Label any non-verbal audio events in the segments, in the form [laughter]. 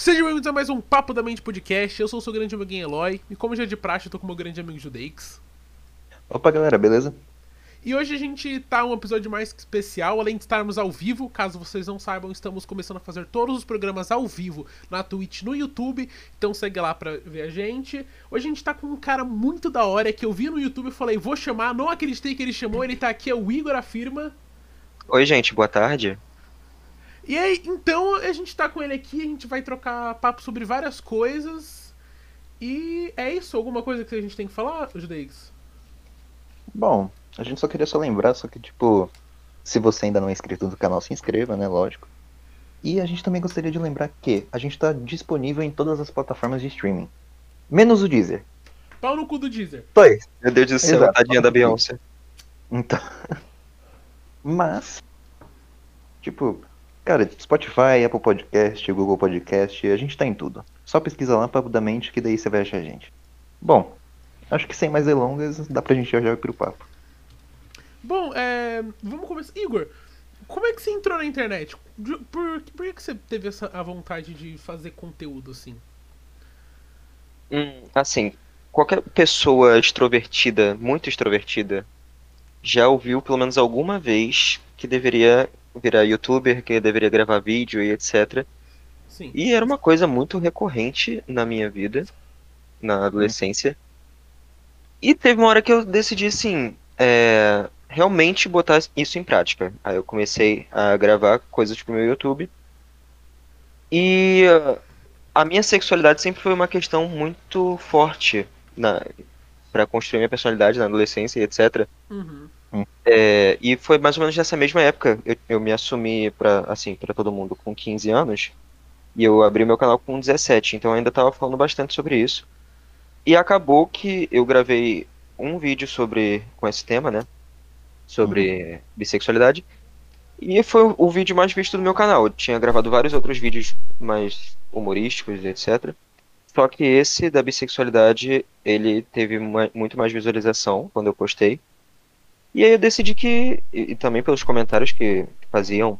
Sejam bem-vindos a mais um Papo da Mente Podcast. Eu sou o seu grande amiguinho Eloy. E como já é de praxe, eu tô com o meu grande amigo Judeix. Opa, galera, beleza? E hoje a gente tá um episódio mais especial, além de estarmos ao vivo, caso vocês não saibam, estamos começando a fazer todos os programas ao vivo na Twitch, no YouTube, então segue lá pra ver a gente. Hoje a gente tá com um cara muito da hora que eu vi no YouTube e falei, vou chamar, não acreditei que ele chamou, ele tá aqui, é o Igor Afirma. Oi, gente, boa tarde. E aí, então a gente tá com ele aqui, a gente vai trocar papo sobre várias coisas. E é isso, alguma coisa que a gente tem que falar, Judeix? Bom, a gente só queria só lembrar, só que tipo, se você ainda não é inscrito no canal, se inscreva, né, lógico. E a gente também gostaria de lembrar que a gente tá disponível em todas as plataformas de streaming. Menos o Deezer. Pau no cu do Deezer. Pois. Meu Deus do céu, Exato. tadinha da Beyoncé. Então. [laughs] Mas. Tipo, cara, Spotify, Apple Podcast, Google Podcast, a gente tá em tudo. Só pesquisa lá Papo da Mente que daí você vai achar a gente. Bom, acho que sem mais delongas, dá pra gente já ir pro papo. Bom, é, vamos começar. Igor, como é que você entrou na internet? Por, por que, que você teve essa a vontade de fazer conteúdo assim? Hum, assim, qualquer pessoa extrovertida, muito extrovertida, já ouviu pelo menos alguma vez que deveria virar youtuber, que deveria gravar vídeo e etc. Sim. E era uma coisa muito recorrente na minha vida, na adolescência. E teve uma hora que eu decidi, assim, é, realmente botar isso em prática. Aí eu comecei a gravar coisas pro meu YouTube. E uh, a minha sexualidade sempre foi uma questão muito forte na, para construir minha personalidade na adolescência e etc. Uhum. É, e foi mais ou menos nessa mesma época. Eu, eu me assumi pra, assim, para todo mundo com 15 anos. E eu abri meu canal com 17. Então eu ainda tava falando bastante sobre isso. E acabou que eu gravei um vídeo sobre com esse tema, né? Sobre bissexualidade. E foi o, vídeo mais visto do meu canal. Eu tinha gravado vários outros vídeos mais humorísticos, etc. Só que esse da bissexualidade, ele teve ma- muito mais visualização quando eu postei. E aí eu decidi que, e, e também pelos comentários que faziam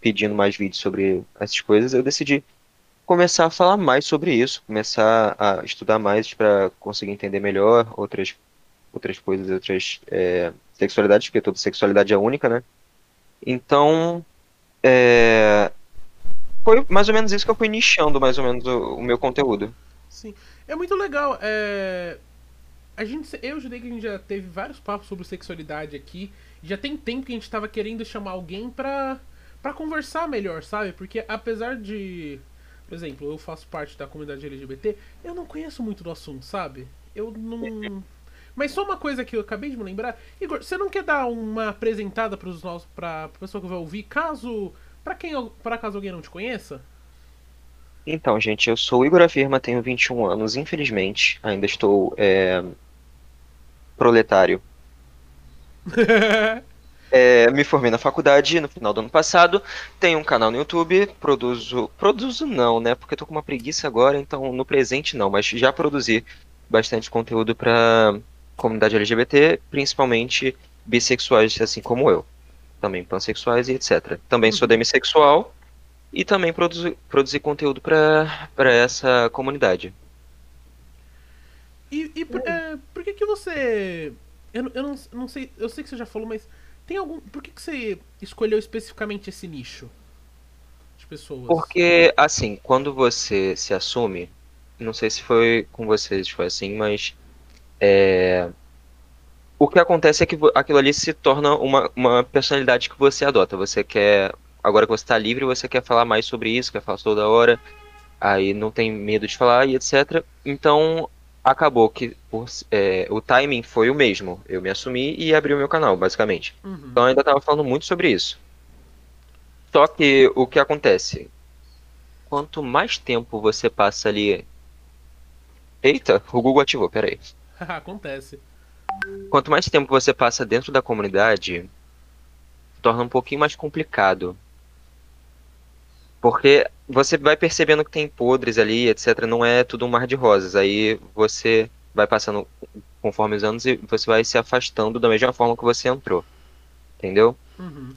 pedindo mais vídeos sobre essas coisas, eu decidi começar a falar mais sobre isso, começar a estudar mais para conseguir entender melhor outras outras coisas, outras é, sexualidades, porque toda sexualidade é única, né? Então, é, foi mais ou menos isso que eu fui nichando mais ou menos o, o meu conteúdo. Sim. É muito legal. É... A gente, eu Judei que a gente já teve vários papos sobre sexualidade aqui. Já tem tempo que a gente tava querendo chamar alguém pra, pra conversar melhor, sabe? Porque apesar de. Por exemplo, eu faço parte da comunidade LGBT, eu não conheço muito do assunto, sabe? Eu não. [laughs] Mas só uma coisa que eu acabei de me lembrar. Igor, você não quer dar uma apresentada pros nossos, pra, pra pessoa que vai ouvir, caso. Pra quem para caso alguém não te conheça? Então, gente, eu sou o Igor Afirma, tenho 21 anos, infelizmente, ainda estou é, proletário. [laughs] É, me formei na faculdade no final do ano passado, tenho um canal no YouTube, produzo. Produzo não, né? Porque eu tô com uma preguiça agora, então no presente não, mas já produzi bastante conteúdo pra comunidade LGBT, principalmente bissexuais, assim como eu. Também pansexuais e etc. Também sou demissexual e também produzi, produzi conteúdo pra pra essa comunidade. E, e por, é, por que que você. Eu, não- eu não, não sei. Eu sei que você já falou, mas tem algum. Por que que você escolheu especificamente esse nicho de pessoas? Porque, assim, quando você se assume, não sei se foi com vocês, foi assim, mas é, o que acontece é que aquilo ali se torna uma, uma personalidade que você adota. Você quer, agora que você está livre, você quer falar mais sobre isso, quer falar toda hora, aí não tem medo de falar e etc. Então, acabou que por- é, o timing foi o mesmo. Eu me assumi e abri o meu canal, basicamente. Uhum. Então eu ainda tava falando muito sobre isso. Só que o que acontece? Quanto mais tempo você passa ali. Eita, o Google ativou, peraí. [laughs] Acontece. Quanto mais tempo você passa dentro da comunidade, torna um pouquinho mais complicado. Porque você vai percebendo que tem podres ali, etc. Não é tudo um mar de rosas. Aí você vai passando conforme os anos e você vai se afastando da mesma forma que você entrou. Entendeu? Uhum.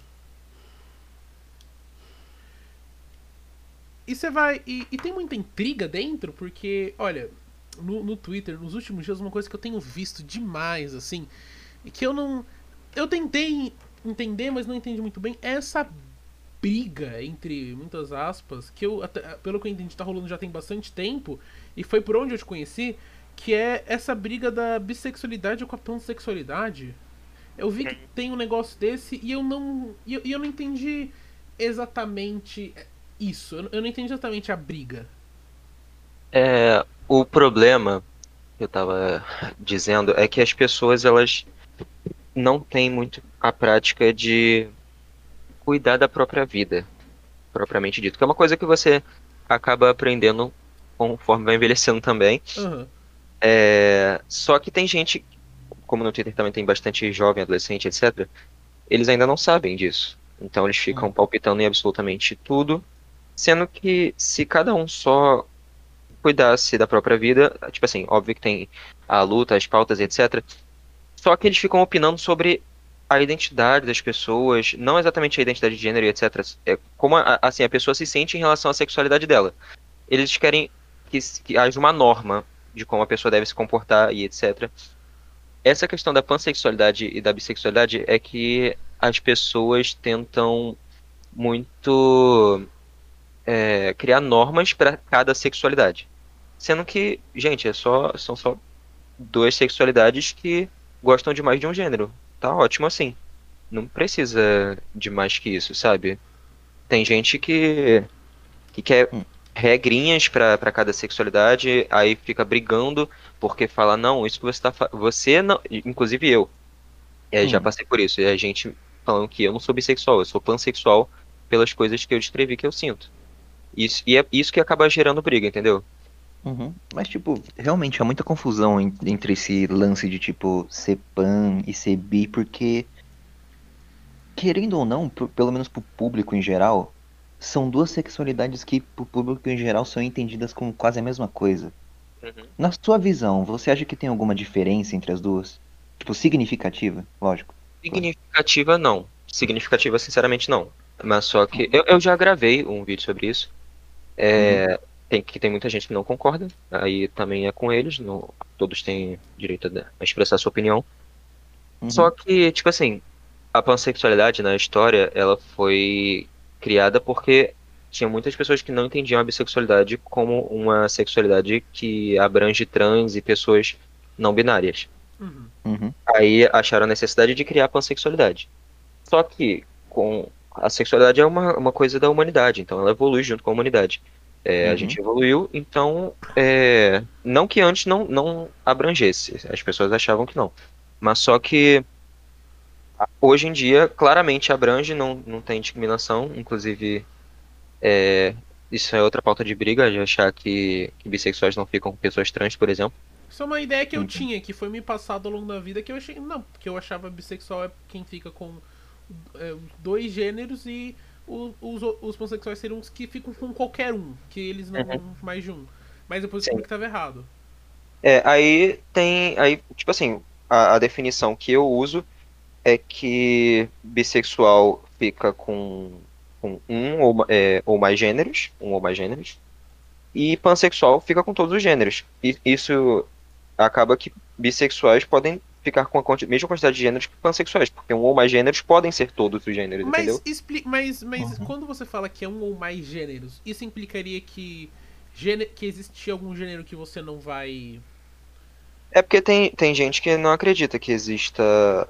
e você vai. E, e, tem muita intriga dentro, porque, olha, no, no Twitter, nos últimos dias, uma coisa que eu tenho visto demais, assim, e que eu não. Eu tentei entender, mas não entendi muito bem, é essa briga, entre muitas aspas, que eu, até, pelo que eu entendi, tá rolando já tem bastante tempo, e foi por onde eu te conheci, que é essa briga da bissexualidade com a pansexualidade. Eu vi que tem um negócio desse e eu não. E eu, eu não entendi exatamente isso. Eu não entendi exatamente a briga. É, o problema que eu tava dizendo é que as pessoas elas não têm muito a prática de cuidar da própria vida, propriamente dito. Que é uma coisa que você acaba aprendendo conforme vai envelhecendo também. Uhum. É, só que tem gente, como no Twitter também tem bastante jovem, adolescente, etc. Eles ainda não sabem disso. Então eles ficam uhum. palpitando em absolutamente tudo. Sendo que se cada um só cuidasse da própria vida, tipo assim, óbvio que tem a luta, as pautas, etc. Só que eles ficam opinando sobre a identidade das pessoas, não exatamente a identidade de gênero, etc. É como a, assim a pessoa se sente em relação à sexualidade dela. Eles querem que, que haja uma norma de como a pessoa deve se comportar e etc. Essa questão da pansexualidade e da bissexualidade é que as pessoas tentam muito é, criar normas para cada sexualidade. Sendo que, gente, é só, são só duas sexualidades que gostam de mais de um gênero. Tá ótimo assim. Não precisa de mais que isso, sabe? Tem gente que, que quer hum. regrinhas para cada sexualidade, aí fica brigando porque fala, não, isso que você tá Você não. Inclusive eu. É, hum. Já passei por isso. E a gente falando que eu não sou bissexual, eu sou pansexual pelas coisas que eu descrevi que eu sinto. Isso, e é isso que acaba gerando briga, entendeu? Uhum. Mas, tipo, realmente há muita confusão entre esse lance de, tipo, ser pan e ser bi, porque, querendo ou não, pelo menos pro público em geral, são duas sexualidades que, pro público em geral, são entendidas como quase a mesma coisa. Uhum. Na sua visão, você acha que tem alguma diferença entre as duas? Tipo, significativa, lógico. Significativa, não. Significativa, sinceramente, não. Mas só que. Eu, eu já gravei um vídeo sobre isso. É. Uhum tem, que tem muita gente que não concorda, aí também é com eles, não, todos têm direito a expressar sua opinião. Uhum. Só que, tipo assim, a pansexualidade na história, ela foi criada porque tinha muitas pessoas que não entendiam a bissexualidade como uma sexualidade que abrange trans e pessoas não binárias. Uhum. Uhum. Aí acharam a necessidade de criar a pansexualidade. Só que com a sexualidade é uma, uma coisa da humanidade, então ela evolui junto com a humanidade. É, uhum. A gente evoluiu, então, é, não que antes não, não abrangesse, as pessoas achavam que não. Mas só que hoje em dia claramente abrange, não, não tem discriminação, inclusive é, isso é outra pauta de briga, de achar que, que bissexuais não ficam com pessoas trans, por exemplo. Isso é uma ideia que eu uhum. tinha, que foi me passado ao longo da vida, que eu achei. Não, porque eu achava bissexual é quem fica com é, dois gêneros e os, os, os pansexuais seriam os que ficam com qualquer um, que eles não uhum. mais de um. Mas depois descobri que estava errado. É, aí tem. Aí, tipo assim, a, a, definição que eu uso é que bissexual fica com, com um ou, é, ou mais gêneros, um ou mais gêneros, e pansexual fica com todos os gêneros. E isso acaba que bissexuais podem ficar com a mesma quantidade de gêneros que pansexuais, porque um ou mais gêneros podem ser todos os gêneros, mas entendeu? Expli mas mas uhum. quando você fala que é um ou mais gêneros, isso implicaria que, que existe algum gênero que você não vai. É porque tem, tem gente que não acredita que exista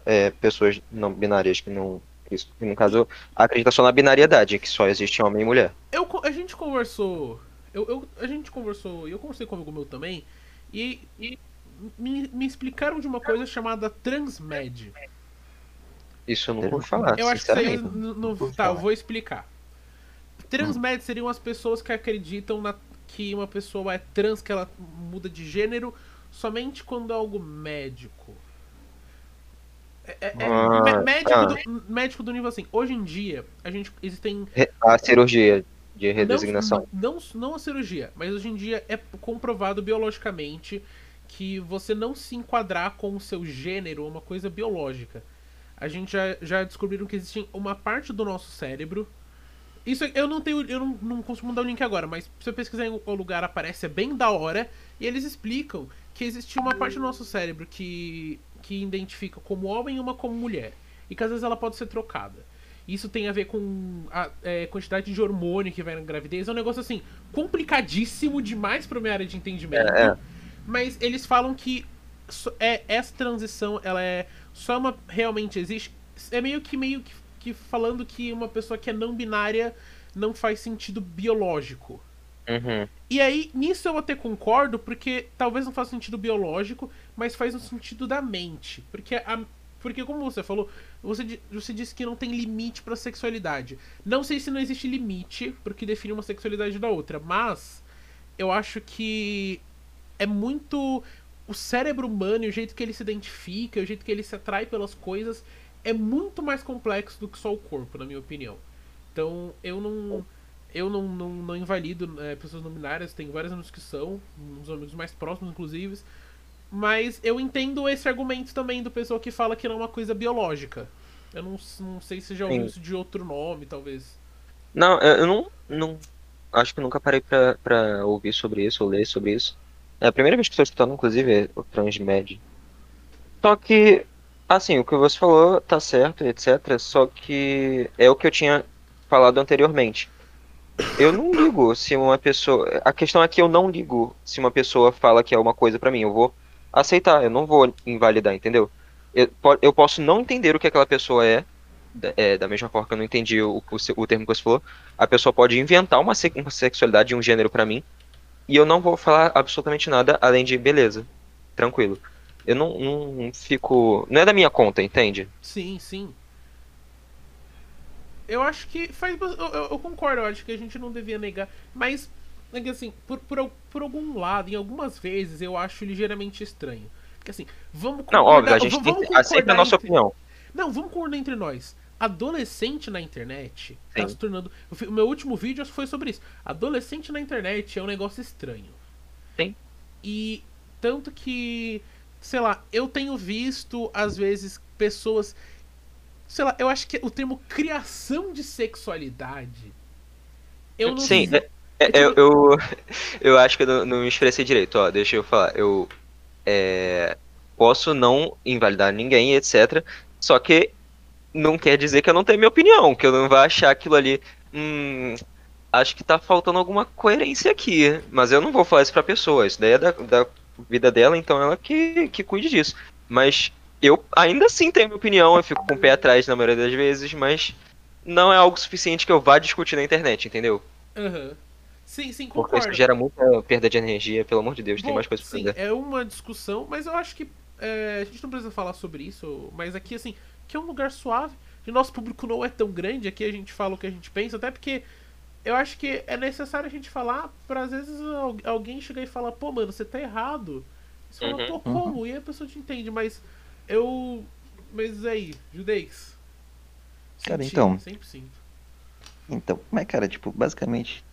é, pessoas não binárias que não. Que, no caso, acredita só na binariedade, que só existe homem e mulher. Eu, a gente conversou. Eu, eu, a gente conversou. Eu conversei com um amigo meu também. E, e me, me explicaram de uma coisa chamada Transmed. Isso eu não vou falar. Eu acho que aí, no, no, tá, eu vou explicar. Transmed hum. seriam as pessoas que acreditam na, que uma pessoa é trans, que ela muda de gênero somente quando é algo médico. É, é, é ah, médico, ah. Do, médico do nível assim. Hoje em dia, a gente existem. A cirurgia de redesignação. Não, não, não a cirurgia, mas hoje em dia é comprovado biologicamente que você não se enquadrar com o seu gênero uma coisa biológica. A gente já, já que existe uma parte do nosso cérebro Isso eu não tenho. Eu não, não consigo mandar o link agora, mas se eu pesquisar em algum lugar aparece, é bem da hora. E eles explicam que existe uma parte do nosso cérebro que, que identifica como homem e uma como mulher. E que às vezes ela pode ser trocada. Isso tem a ver com a é, quantidade de hormônio que vai na gravidez. É um negócio assim, complicadíssimo demais pra minha área de entendimento. É, é. Mas eles falam que é, essa transição, ela é só uma. Realmente existe. É meio que meio que, que falando que uma pessoa que é não binária não faz sentido biológico. Uhum. E aí, nisso eu até concordo, porque talvez não faça sentido biológico, mas faz no sentido da mente. Porque, a, porque como você falou, você, você disse que não tem limite pra sexualidade. Não sei se não existe limite porque define uma sexualidade da outra, mas eu acho que é muito. O cérebro humano e o jeito que ele se identifica, o jeito que ele se atrai pelas coisas, é muito mais complexo do que só o corpo, na minha opinião. Então, eu não. Eu não, não, não invalido é, pessoas não binárias, tem vários amigos que são, uns amigos mais próximos, inclusive. Mas eu entendo esse argumento também do pessoal que fala que não é uma coisa biológica. Eu não, não sei se já ouviu Sim. isso de outro nome, talvez. Não, eu eu não, não. Acho que nunca parei pra, pra ouvir sobre isso ou ler sobre isso. É a primeira vez que estou escutando, inclusive, o Transmed. Só que, assim, o que você falou tá certo, etc. Só que é o que eu tinha falado anteriormente. Eu não ligo se uma pessoa. A questão é que eu não ligo se uma pessoa fala que é uma coisa pra mim. Eu vou aceitar, eu não vou invalidar, entendeu? Eu, po- eu posso não entender o que aquela pessoa é, é, da mesma forma que eu não entendi o, o, termo que você falou. A pessoa pode inventar uma, uma sexualidade e um gênero pra mim, e eu não vou falar absolutamente nada além de beleza, tranquilo. Eu não, não fico. Não é da minha conta, entende? Sim, sim. Eu acho que faz. Eu, eu- eu concordo, eu acho que a gente não devia negar. Mas, é que, assim, por, por, por algum lado, em algumas vezes, eu acho ligeiramente estranho. Porque assim, vamos Não, concordar- óbvio, a gente tem aceitar a nossa entre- opinião. Não, vamos concordar entre nós. Adolescente na internet tá se tornando. O meu último vídeo foi sobre isso. Adolescente na internet é um negócio estranho. Sim. E tanto que, sei lá, eu tenho visto, às vezes, pessoas. Sei lá, eu acho que o termo criação de sexualidade. Eu não Sim, sei- é- é- eu, eu, [laughs] eu acho que eu não, não me expressei direito, ó, deixa eu falar. Eu é, posso não invalidar ninguém, etc. Só que não quer dizer que eu não tenho minha opinião, que eu não vá achar aquilo ali. Hum, acho que tá faltando alguma coerência aqui. Mas eu não vou falar isso pra pessoa. Isso daí é da, da vida dela, então ela que, que cuide disso. Mas eu ainda assim tenho minha opinião, eu fico com o pé atrás na maioria das vezes, mas não é algo suficiente que eu vá discutir na internet, entendeu? Aham. Sim, sim, Porque concordo. isso gera muita perda de energia, pelo amor de Deus, tem Bom, mais coisas pra sim, fazer. é uma discussão, mas eu acho que é, a gente não precisa falar sobre isso, mas aqui, assim, que é um lugar suave, e nosso público não é tão grande, aqui a gente fala o que a gente pensa, até porque eu acho que é necessário a gente falar pra às vezes al- alguém chegar e falar, pô, mano, você tá errado. Você fala, Uhum. pô, como? E a pessoa te entende, mas eu. Mas aí, Judeix. Cara, Senti, então. Sempre sinto. Então, mas cara, tipo, basicamente.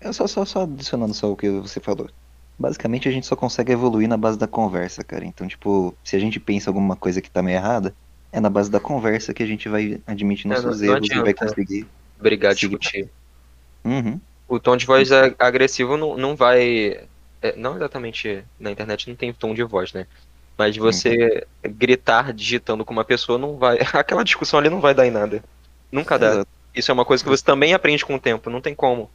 Eu só, só, só adicionando só o que você falou. Basicamente a gente só consegue evoluir na base da conversa, cara. Então, tipo, se a gente pensa alguma coisa que tá meio errada, é na base da conversa que a gente vai admitir É, nossos não- não erros e vai conseguir. Sim. discutir. Uhum. O tom de voz agressivo não, não vai. é, não exatamente na internet não tem tom de voz, né? Mas você gritar digitando com uma pessoa não vai. [laughs] Aquela discussão ali não vai dar em nada. Nunca dá. Exato. Isso é uma coisa que você também aprende com o tempo, não tem como.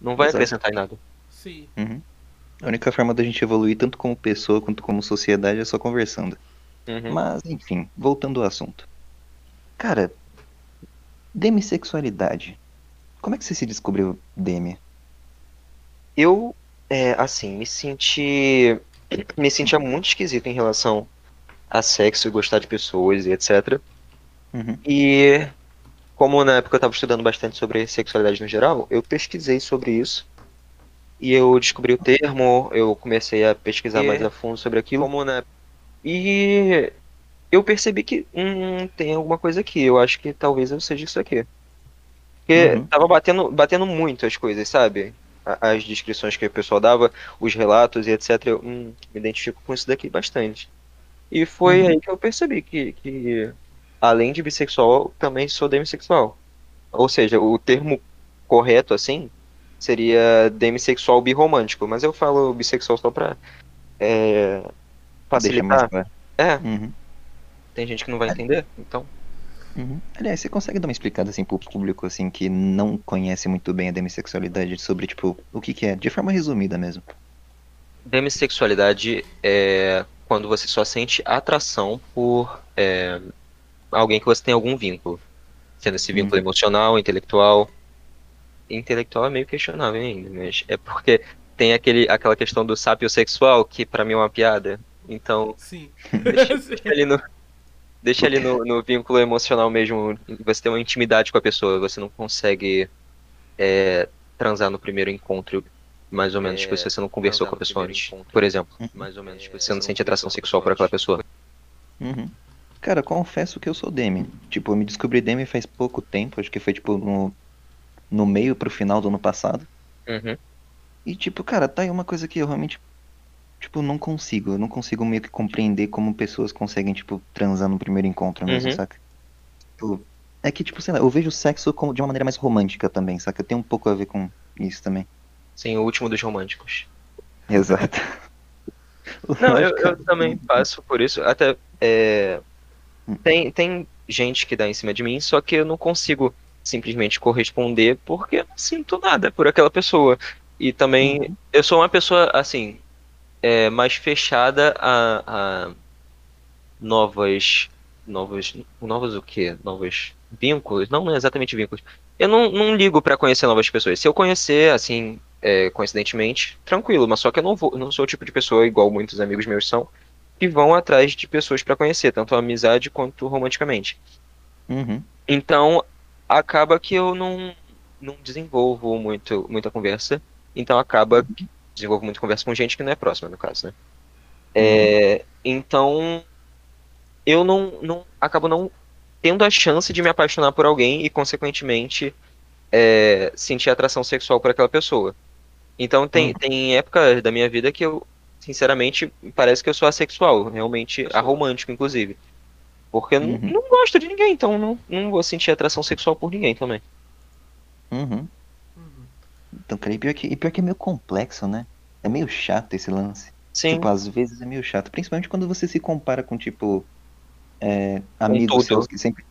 Não vai Exato. acrescentar em nada. Sim. Uhum. A única forma da gente evoluir, tanto como pessoa quanto como sociedade, é só conversando. Uhum. Mas, enfim, voltando ao assunto. Cara, demissexualidade. Como é que você se descobriu demi? Eu, é, assim, me senti. [clears throat] Me sentia muito esquisito em relação a sexo e gostar de pessoas e etc. Uhum. E como na época eu estava estudando bastante sobre sexualidade no geral, eu pesquisei sobre isso. E eu descobri o termo, eu comecei a pesquisar É. mais a fundo sobre aquilo. Como na... E eu percebi que hum, tem alguma coisa aqui. Eu acho que talvez eu seja isso aqui. Porque Uhum. tava batendo, batendo muito as coisas, sabe? As descrições que o pessoal dava, os relatos e etc. Eu hum, me identifico com isso daqui bastante. E foi Uhum. aí que eu percebi que, que, além de bissexual, também sou demissexual. Ou seja, o termo correto assim seria demissexual birromântico, mas eu falo bissexual só pra é, facilitar. claro. É, Uhum. tem gente que não vai entender, então. Uhum. Aliás, você consegue dar uma explicada assim pro público assim que não conhece muito bem a demissexualidade sobre tipo o que que é, de forma resumida mesmo. Demissexualidade é quando você só sente atração por é, alguém que você tem algum vínculo. Sendo esse vínculo Uhum. emocional, intelectual. Intelectual é meio questionável ainda, mas é porque tem aquele, aquela questão do sapiosexual, que pra mim é uma piada. Então, Sim. deixa, [laughs] deixa ali no. Deixa ali no, no vínculo emocional mesmo. Você tem uma intimidade com a pessoa. Você não consegue é, transar no primeiro encontro, mais ou menos, É, tipo, se você não conversou com a pessoa antes. encontro. Por exemplo, Uhum. mais ou menos, tipo, É, você não sente atração sexual por aquela pessoa. Uhum. Cara, confesso que eu sou Demi. Tipo, eu me descobri Demi faz pouco tempo, acho que foi tipo no, no meio pro final do ano passado. Uhum. E tipo, cara, tá aí uma coisa que eu realmente, tipo, não consigo. Eu não consigo meio que compreender como pessoas conseguem, tipo, transar no primeiro encontro mesmo, Uhum. saca? Tipo, é que, tipo, sei lá, eu vejo o sexo como de uma maneira mais romântica também, saca? Tem um pouco a ver com isso também. Sim, o último dos românticos. Exato. [laughs] Não, eu, eu também passo por isso. Até é, Hum. tem, tem gente que dá em cima de mim, só que eu não consigo simplesmente corresponder porque eu não sinto nada por aquela pessoa. E também eu sou uma pessoa assim é, mais fechada a, a novas, novos, novos o quê? Novos vínculos? Não, não é exatamente vínculos. Eu não, não ligo pra conhecer novas pessoas. Se eu conhecer, assim, é, coincidentemente, tranquilo, mas só que eu não vou, não sou o tipo de pessoa, igual muitos amigos meus são, que vão atrás de pessoas pra conhecer, tanto a amizade quanto romanticamente. Uhum. Então, acaba que eu não, não desenvolvo muito, muita conversa. Então, acaba que desenvolvo muita conversa com gente que não é próxima, no caso, né? É, então, eu não, não acabo não tendo a chance de me apaixonar por alguém e, consequentemente, é, sentir atração sexual por aquela pessoa. Então, tem, Uhum. tem épocas da minha vida que eu, sinceramente, parece que eu sou assexual, realmente aromântico, inclusive. Porque eu não, Uhum. não gosto de ninguém, então não, não vou sentir atração sexual por ninguém também. Uhum. Uhum. Então, cara, e pior, que, e pior que é meio complexo, né? É meio chato esse lance. Sim, Tipo, às vezes é meio chato. Principalmente quando você se compara com, tipo, é, amigos seus que sempre.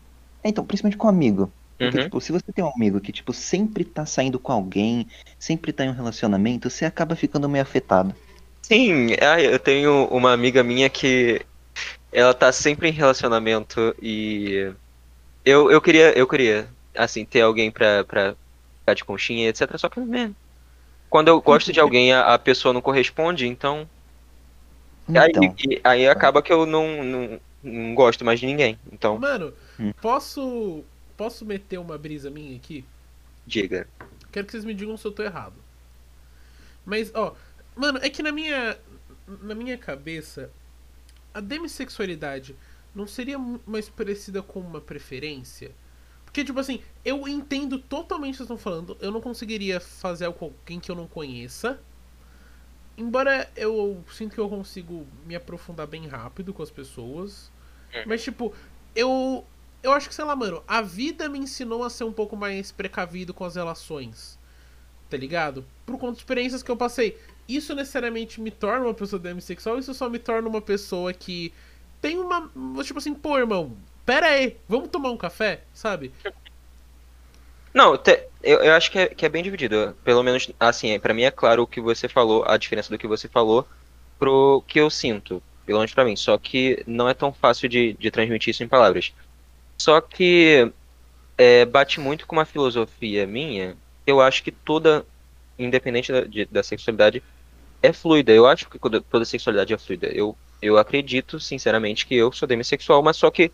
É, então, principalmente com amigo. Porque, Uhum. tipo, se você tem um amigo que, tipo, sempre tá saindo com alguém, sempre tá em um relacionamento, você acaba ficando meio afetado. Sim, eu tenho uma amiga minha que ela tá sempre em relacionamento e eu, eu queria, eu queria, assim, ter alguém pra, pra ficar de conchinha, etc. Só que, né, quando eu gosto de alguém, a, a pessoa não corresponde, então. Aí, Então, e- aí acaba que eu não, não, não gosto mais de ninguém. Então, Mano, Hum. posso. Posso meter uma brisa minha aqui? diga. Quero que vocês me digam se eu tô errado. Mas, ó, mano, é que na minha. Na minha cabeça, a demissexualidade não seria mais parecida com uma preferência? Porque, tipo assim, eu entendo totalmente o que vocês estão falando. Eu não conseguiria fazer algo com alguém que eu não conheça. Embora eu sinto que eu consigo me aprofundar bem rápido com as pessoas. Mas, tipo, eu. Eu acho que, sei lá, mano, a vida me ensinou a ser um pouco mais precavido com as relações. Tá ligado? Por conta de experiências que eu passei. Isso necessariamente me torna uma pessoa demissexual, isso só me torna uma pessoa que tem uma. Tipo assim, pô, irmão, pera aí, vamos tomar um café, sabe? Não, te- eu, eu acho que é, que é bem dividido. Pelo menos, assim, é, pra mim é claro o que você falou, a diferença do que você falou pro que eu sinto, pelo menos pra mim. Só que não é tão fácil de, de transmitir isso em palavras. Só que é, bate muito com uma filosofia minha. Eu acho que toda, independente da, de- da sexualidade, é fluida. Eu acho que toda sexualidade é fluida. Eu, eu acredito, sinceramente, que eu sou demissexual, mas só que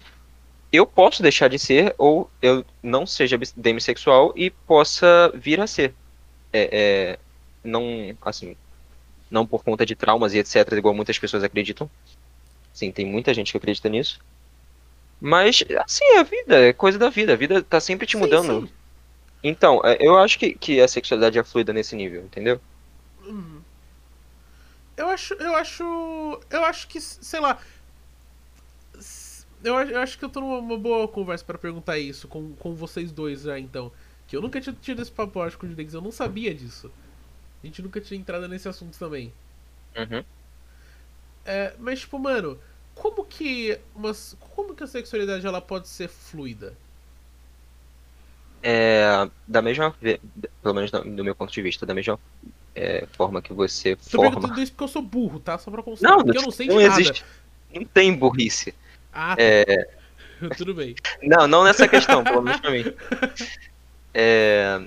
eu posso deixar de ser ou eu não seja demissexual e possa vir a ser. É, é, não, assim, não por conta de traumas e etc, igual muitas pessoas acreditam. Sim, tem muita gente que acredita nisso. Mas, assim, é a vida, é coisa da vida. A vida tá sempre te Sim, mudando. sim. Então, é, eu acho que, que a sexualidade é fluida nesse nível, entendeu? Uhum. Eu acho. Eu acho. Eu acho que, sei lá. Eu, acho- eu acho que eu tô numa uma boa conversa pra perguntar isso com, com vocês dois já, então. Que eu nunca tinha tido esse papo acho, com o Judex, eu não sabia disso. A gente nunca tinha entrado nesse assunto também. Uhum. É, mas, tipo, mano, como que. Uma, como que a sexualidade ela pode ser fluida? É, da mesma, pelo menos do meu ponto de vista, da mesma é, forma que você Tô forma. perguntando isso porque eu sou burro, tá? Só pra constar. Não, porque eu não sei de não nada. existe, não tem burrice. Ah. É, [laughs] tudo bem. Não, não nessa questão, pelo menos pra mim. [laughs] É,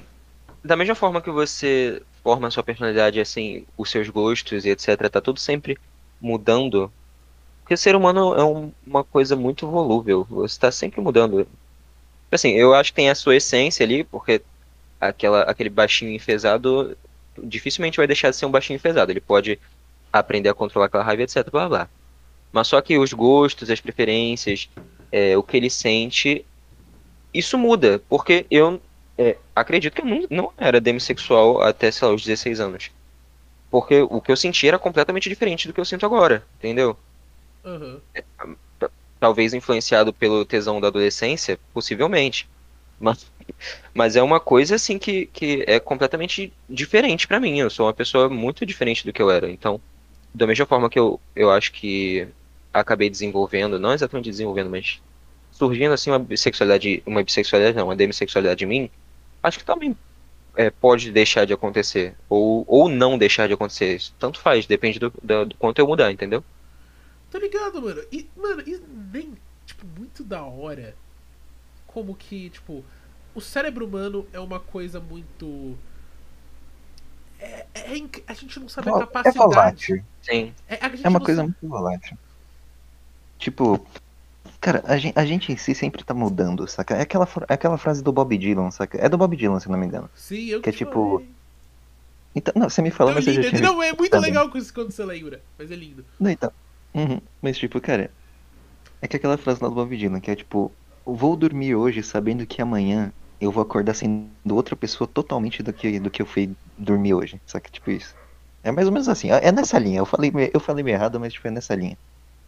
da mesma forma que você forma a sua personalidade, assim, os seus gostos e etc, tá tudo sempre mudando. Porque ser humano é um- uma coisa muito volúvel, você tá sempre mudando. Assim, eu acho que tem a sua essência ali, porque aquela, aquele baixinho enfesado dificilmente vai deixar de ser um baixinho enfesado. Ele pode aprender a controlar aquela raiva, etc, blá blá. Mas só que os gostos, as preferências, é, o que ele sente, isso muda, porque eu é, acredito que eu não, não era demissexual até, sei lá, os 16 anos. Porque o que eu senti era completamente diferente do que eu sinto agora, entendeu? Aham. Talvez influenciado pelo tesão da adolescência, possivelmente. Mas, [laughs] mas é uma coisa, assim, que, que é completamente diferente pra mim. Eu sou uma pessoa muito diferente do que eu era. Então, da mesma forma que eu, eu acho que acabei desenvolvendo, não exatamente desenvolvendo, mas surgindo assim uma bissexualidade, uma bissexualidade não, uma demissexualidade em mim, acho que também é, pode deixar de acontecer. Ou, ou não deixar de acontecer. Isso tanto faz, depende do, do, do quanto eu mudar, entendeu? Tá ligado, mano? E, mano, e nem, tipo, muito da hora como que, tipo, o cérebro humano é uma coisa muito. É, é inc- a gente não sabe a É capacidade. volátil. Sim. É, a gente É uma não coisa sabe- muito volátil. Tipo, cara, a gente, a gente em si sempre tá mudando, saca? É aquela, é aquela frase do Bob Dylan, saca? É do Bob Dylan, se eu não me engano. Sim, eu que é tipo, falei. Então, não, você me falou, Não, mas eu já lindo, tinha não, é muito também. legal quando você lembra. Mas é lindo. Não, então. Uhum. Mas, tipo, cara, é que aquela frase lá do Bob Dylan, que é tipo, eu vou dormir hoje sabendo que amanhã eu vou acordar sendo outra pessoa totalmente do que, do que eu fui dormir hoje. Que, tipo, isso. É mais ou menos assim. É nessa linha. Eu falei, eu falei meio errado, mas, tipo, é nessa linha.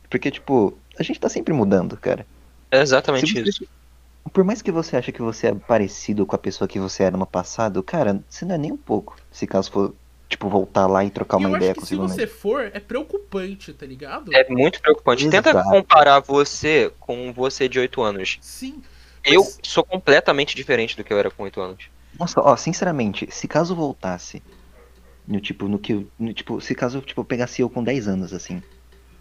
Porque, tipo, a gente tá sempre mudando, cara. É exatamente você- isso. Por mais que você ache que você é parecido com a pessoa que você era no passado, cara, você não é nem um pouco. Se caso for, tipo, voltar lá e trocar e uma eu ideia acho que se você mesmo. for, é preocupante, tá ligado? É muito preocupante. Tenta Exato. comparar você com você de 8 anos. Sim. Eu Mas- sou completamente diferente do que eu era com 8 anos. Nossa, ó, sinceramente, se caso voltasse no tipo, no que eu, no, tipo, se caso tipo eu pegasse eu com 10 anos assim,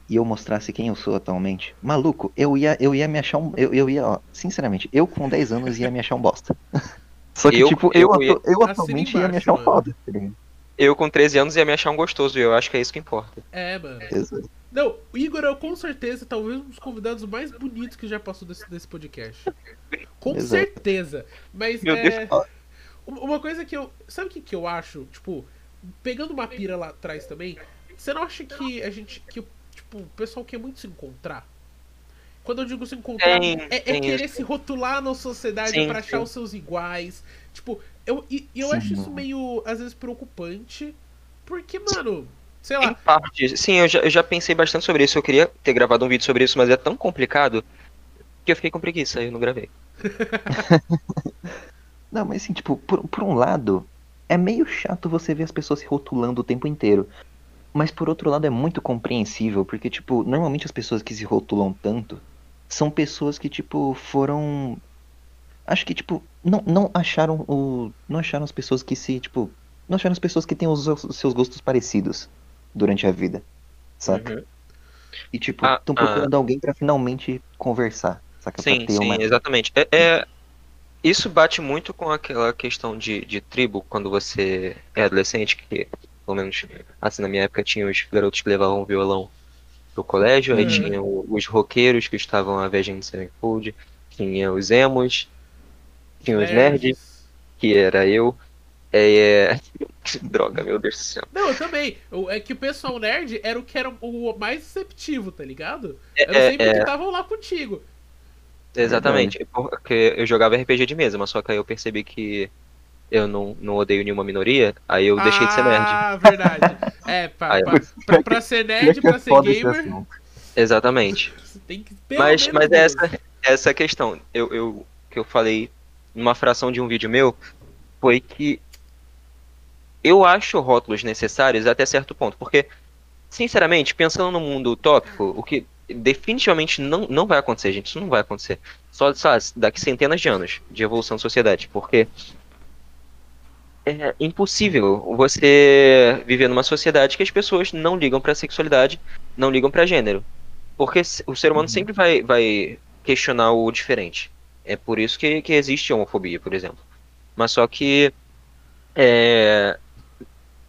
e eu mostrasse quem eu sou atualmente, maluco, eu ia eu ia me achar um eu, eu ia, ó, sinceramente, eu com 10 anos ia me achar um bosta. [laughs] Só que Eu- tipo, eu, eu ia- eu atualmente ia me embaixo, achar um mano. foda. tá? Eu com 13 anos ia me achar um gostoso e eu acho que é isso que importa. É, mano. Exato. Não, o Igor é com certeza talvez um dos convidados mais bonitos que já passou desse, desse podcast. Com Exato. certeza. Mas Meu é. Deus. uma- Uma coisa que eu. Sabe o que, que eu acho? Tipo, pegando uma pira lá atrás também, você não acha que a gente. que o- tipo, o pessoal quer muito se encontrar? Quando eu digo se encontrar, Tem- é, é tem querer isso. se rotular na sociedade Sim, pra achar sim. os seus iguais. Tipo, eu, e, e eu Sim, acho isso meio, às vezes, preocupante. Porque, mano, sei Em lá. parte, sim, eu já, eu já pensei bastante sobre isso. Eu queria ter gravado um vídeo sobre isso, mas é tão complicado que eu fiquei com preguiça e eu não gravei. [laughs] Não, mas assim, tipo, por, por um lado, é meio chato você ver as pessoas se rotulando o tempo inteiro. Mas por outro lado é muito compreensível, porque, tipo, normalmente as pessoas que se rotulam tanto são pessoas que, tipo, foram. Acho que, tipo, não, não acharam o. Não acharam as pessoas que se, tipo. Não acharam as pessoas que têm os, os seus gostos parecidos durante a vida. Saca? Uhum. E, tipo, Ah, estão ah. procurando alguém pra finalmente conversar. Saca? Sim, sim, uma. exatamente. É, é- isso bate muito com aquela questão de, de tribo quando você é adolescente, que pelo menos assim na minha época tinha os garotos que levavam violão pro colégio, aí Uhum. tinha os roqueiros que estavam a Virgin Sevenfold, tinha os emos, tinha os nerds, que era eu. É, [laughs] que droga, meu Deus do céu. Não, eu também. É que o pessoal nerd era o que era o mais receptivo, tá ligado? É, Era sempre é, o que estavam lá contigo. Exatamente, porque eu jogava RPG de mesa, mas só que aí eu percebi que eu não, não odeio nenhuma minoria, aí eu deixei de ser nerd. Ah, verdade. É, pra, Aí- pra, pra, pra ser nerd, pra ser Foda esse gamer. Exatamente. você tem que pelo Mas, menos mas essa, essa é a questão. Eu, eu, que eu falei numa fração de um vídeo meu, foi que eu acho rótulos necessários até certo ponto, porque, sinceramente, pensando no mundo utópico, o que definitivamente não, não vai acontecer, gente, isso não vai acontecer. Só, só daqui centenas de anos de evolução da sociedade, porque é impossível você viver numa sociedade que as pessoas não ligam pra sexualidade, não ligam pra gênero. Porque o ser humano sempre vai, vai questionar o diferente. É por isso que, que existe homofobia, por exemplo. Mas só que é,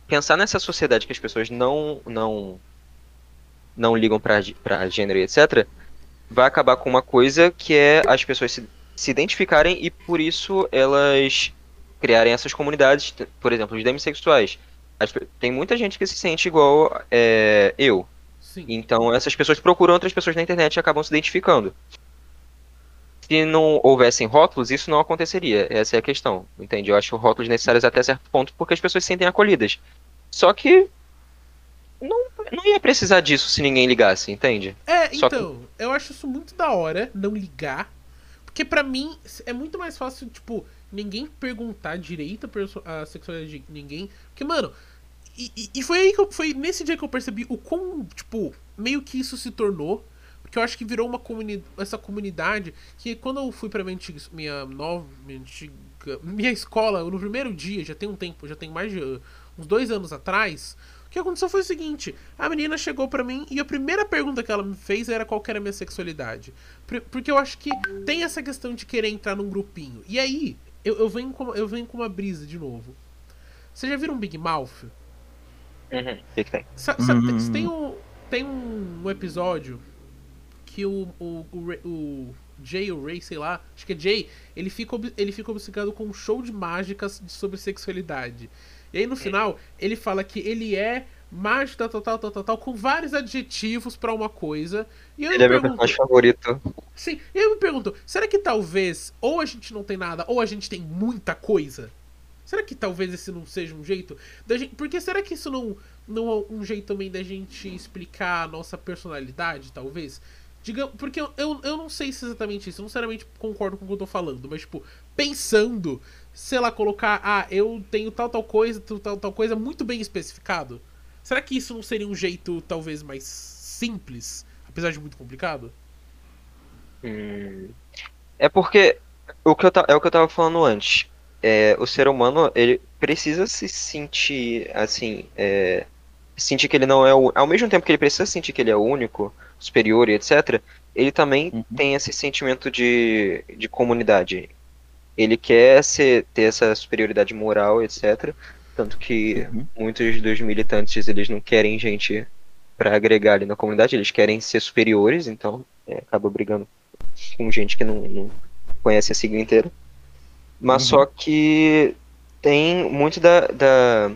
pensar nessa sociedade que as pessoas não não não ligam para gênero e etc, vai acabar com uma coisa que é as pessoas se, se identificarem e por isso elas criarem essas comunidades, por exemplo, os demissexuais. Tem muita gente que se sente igual é, eu. Sim. Então essas pessoas procuram outras pessoas na internet e acabam se identificando se não houvessem rótulos, isso não aconteceria. Essa é a questão, entende? Eu acho rótulos necessários até certo ponto porque as pessoas se sentem acolhidas. Só que não, não ia precisar disso se ninguém ligasse, entende? É, Só então, que... eu acho isso muito da hora, não ligar. Porque para mim é muito mais fácil, tipo, ninguém perguntar direito a sexualidade de ninguém. Porque, mano, e, e foi aí que eu, foi nesse dia que eu percebi o quão, tipo, meio que isso se tornou porque eu acho que virou uma comunidade, essa comunidade que quando eu fui pra minha, antiga, minha nova, minha, antiga, minha escola, no primeiro dia, já tem um tempo, já tem mais de uns dois anos atrás, o que aconteceu foi o seguinte: a menina chegou para mim e a primeira pergunta que ela me fez era qual era a minha sexualidade. Porque eu acho que tem essa questão de querer entrar num grupinho. E aí, eu, eu, venho, com, eu venho com uma brisa de novo. Você já viram um Big Mouth? Uhum. O que, que tem? Sa, sa, uhum. Tem, um, tem um episódio que o, o, o, o Jay, o Ray, sei lá, acho que é Jay, ele fica, ele fica obcecado com um show de mágicas sobre sexualidade. E aí no final, ele fala que ele é mágica, tal, tal, tal, tal, tal, com vários adjetivos para uma coisa. E eu ele é meu personagem favorito. Sim, e eu me pergunto, será que talvez ou a gente não tem nada, ou a gente tem muita coisa? Será que talvez esse não seja um jeito da gente. Porque será que isso não, não é um jeito também da gente explicar a nossa personalidade, talvez? Digamos, porque eu, eu, eu não sei se é exatamente isso, eu não sinceramente concordo com o que eu tô falando, mas, tipo, pensando, sei lá, colocar, ah, eu tenho tal, tal coisa, tal, tal coisa, muito bem especificado. Será que isso não seria um jeito, talvez, mais simples, apesar de muito complicado? Hum, é porque o que eu é o que eu tava falando antes. É, o ser humano, ele precisa se sentir, assim, é, sentir que ele não é o. Ao mesmo tempo que ele precisa sentir que ele é o único, superior e etc., ele também uhum. tem esse sentimento de, de comunidade. Ele quer ser, ter essa superioridade moral, etc. Tanto que uhum. muitos dos militantes eles não querem gente para agregar ali na comunidade, eles querem ser superiores, então é, acaba brigando com gente que não, não conhece a sigla inteira. Mas uhum. só que tem muito da, da,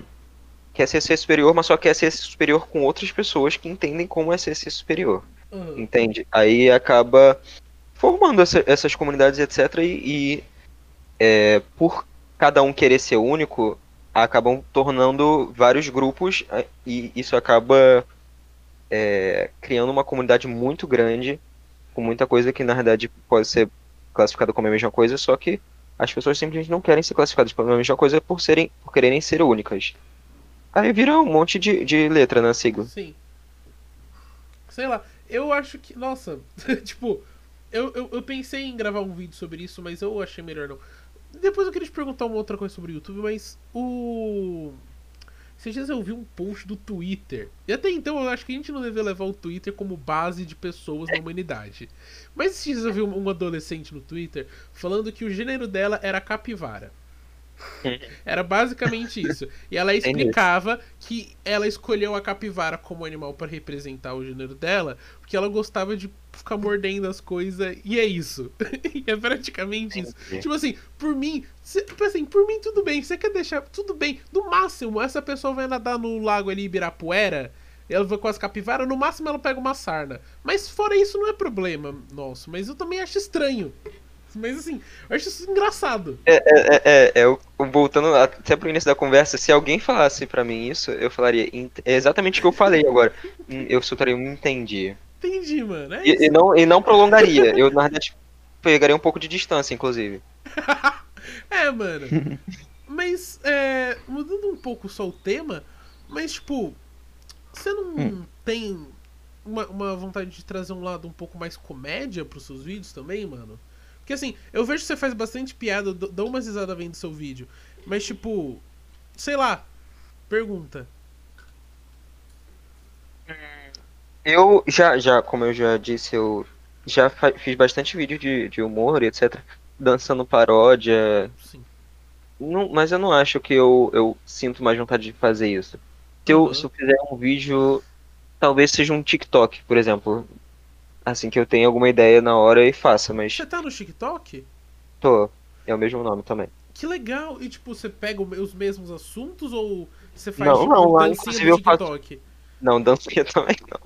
quer ser, ser superior, mas só quer ser superior com outras pessoas que entendem como é ser, ser superior. Uhum. Entende? Aí acaba formando essa, essas comunidades, etc. E, e é, por cada um querer ser único, acabam tornando vários grupos e isso acaba é, criando uma comunidade muito grande, com muita coisa que na verdade pode ser classificada como a mesma coisa, só que as pessoas simplesmente não querem ser classificadas como a mesma coisa por serem por quererem ser únicas. Aí vira um monte de, de letra na sigla. Sim. Sei lá, eu acho que. Nossa, [laughs] tipo, eu, eu, eu, pensei em gravar um vídeo sobre isso, mas eu achei melhor não. Depois eu queria te perguntar uma outra coisa sobre o YouTube, mas o. Esses dias eu vi um post do Twitter. E até então eu acho que a gente não deve levar o Twitter como base de pessoas na humanidade. Mas esses dias eu vi um adolescente no Twitter falando que o gênero dela era capivara. Era basicamente isso. E ela [laughs] explicava que ela escolheu a capivara como animal para representar o gênero dela, porque ela gostava de ficar mordendo as coisas, e é isso. [laughs] e é praticamente isso. Tipo assim, por mim, cê, tipo assim, por mim tudo bem, você quer deixar tudo bem. No máximo, essa pessoa vai nadar no lago ali Ibirapuera, ela vai com as capivaras, no máximo ela pega uma sarna. Mas fora isso não é problema nosso, mas eu também acho estranho. Mas assim, eu acho isso engraçado. É, é, é, é, é voltando até pro início da conversa, se alguém falasse para mim isso, eu falaria é exatamente o que eu falei agora. Hum, eu soltaria um entendi. Entendi, mano. É e, e, não, e não prolongaria. Eu, na verdade, pegaria um pouco de distância, inclusive. [laughs] é, mano. [laughs] Mas, é, mudando um pouco só o tema, mas, tipo, você não Hum. tem uma, uma vontade de trazer um lado um pouco mais comédia pros seus vídeos também, mano? Porque, assim, eu vejo que você faz bastante piada, dou umas risadas vendo seu vídeo, mas, tipo, sei lá, pergunta. Eu já, já, como eu já disse, eu já fiz bastante vídeo de, de humor etc. Dançando paródia. Sim. Não, mas eu não acho que eu, eu sinto mais vontade de fazer isso. Se eu, Uhum. se eu fizer um vídeo, talvez seja um TikTok, por exemplo. Assim que eu tenha alguma ideia na hora e faça, mas Você tá no TikTok? tô. É o mesmo nome também. Que legal! E, tipo, você pega os mesmos assuntos ou você faz, Não, tipo, não, lá, dancinha no eu faço- TikTok? Não, dancinha [laughs] também não.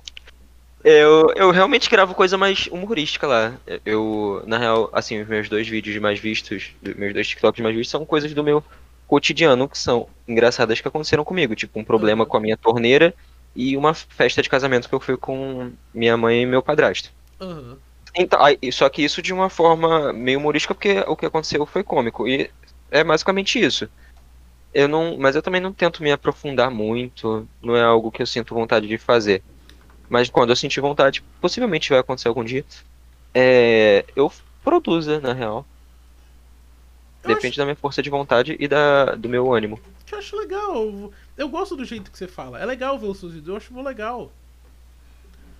Eu, eu realmente gravo coisa mais humorística lá. Eu, na real, assim, os meus dois vídeos mais vistos, meus dois TikToks mais vistos, são coisas do meu cotidiano que são engraçadas que aconteceram comigo. Tipo, um problema Uhum. com a minha torneira e uma festa de casamento que eu fui com minha mãe e meu padrasto. Aham. Então, só que isso de uma forma meio humorística, porque o que aconteceu foi cômico. E é basicamente isso. Eu não, mas eu também não tento me aprofundar muito, não é algo que eu sinto vontade de fazer. Mas quando eu sentir vontade, possivelmente vai acontecer algum dia, é, eu produzo, na real. Eu Depende acho- da minha força de vontade e da, do meu ânimo. Que eu acho legal. Eu gosto do jeito que você fala. É legal ver os seus vídeos, eu acho muito legal.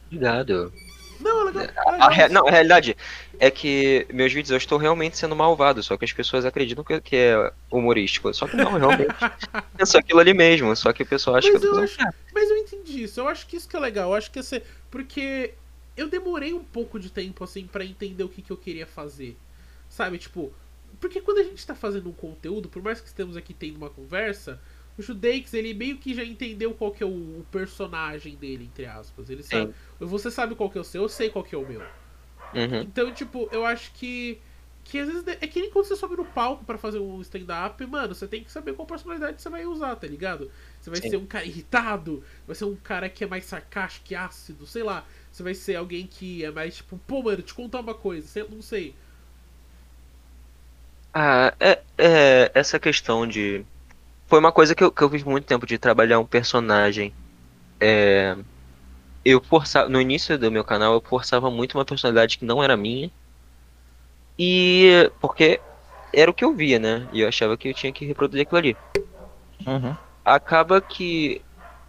Obrigado. Não, é legal. É A rea- não, a realidade é que meus vídeos eu estou realmente sendo malvado, só que as pessoas acreditam que, que é humorístico. Só que não, realmente. [laughs] é só aquilo ali mesmo, só que o pessoal acha Mas que eu tô eu fazendo acho, mas eu entendi isso. Eu acho que isso que é legal. Eu acho que esse, porque eu demorei um pouco de tempo assim pra entender o que, que eu queria fazer. Sabe, tipo, porque quando a gente tá fazendo um conteúdo, por mais que estamos aqui tendo uma conversa, o Judeix, ele meio que já entendeu qual que é o, o personagem dele, entre aspas. Ele sabe, você sabe qual que é o seu, eu sei qual que é o meu. Uhum. Então, tipo, eu acho que. Que às vezes é que nem quando você sobe no palco pra fazer um stand-up, mano, você tem que saber qual personalidade você vai usar, tá ligado? Você vai Sim. ser um cara irritado, vai ser um cara que é mais sarcástico e ácido, sei lá. Você vai ser alguém que é mais tipo, pô, mano, te contar uma coisa, sei, não sei. Ah, é, é, essa questão de. Foi uma coisa que eu, que eu fiz muito tempo de trabalhar um personagem. É, eu forçava. No início do meu canal, eu forçava muito uma personalidade que não era minha. E. Porque era o que eu via, né? E eu achava que eu tinha que reproduzir aquilo ali. Uhum. Acaba que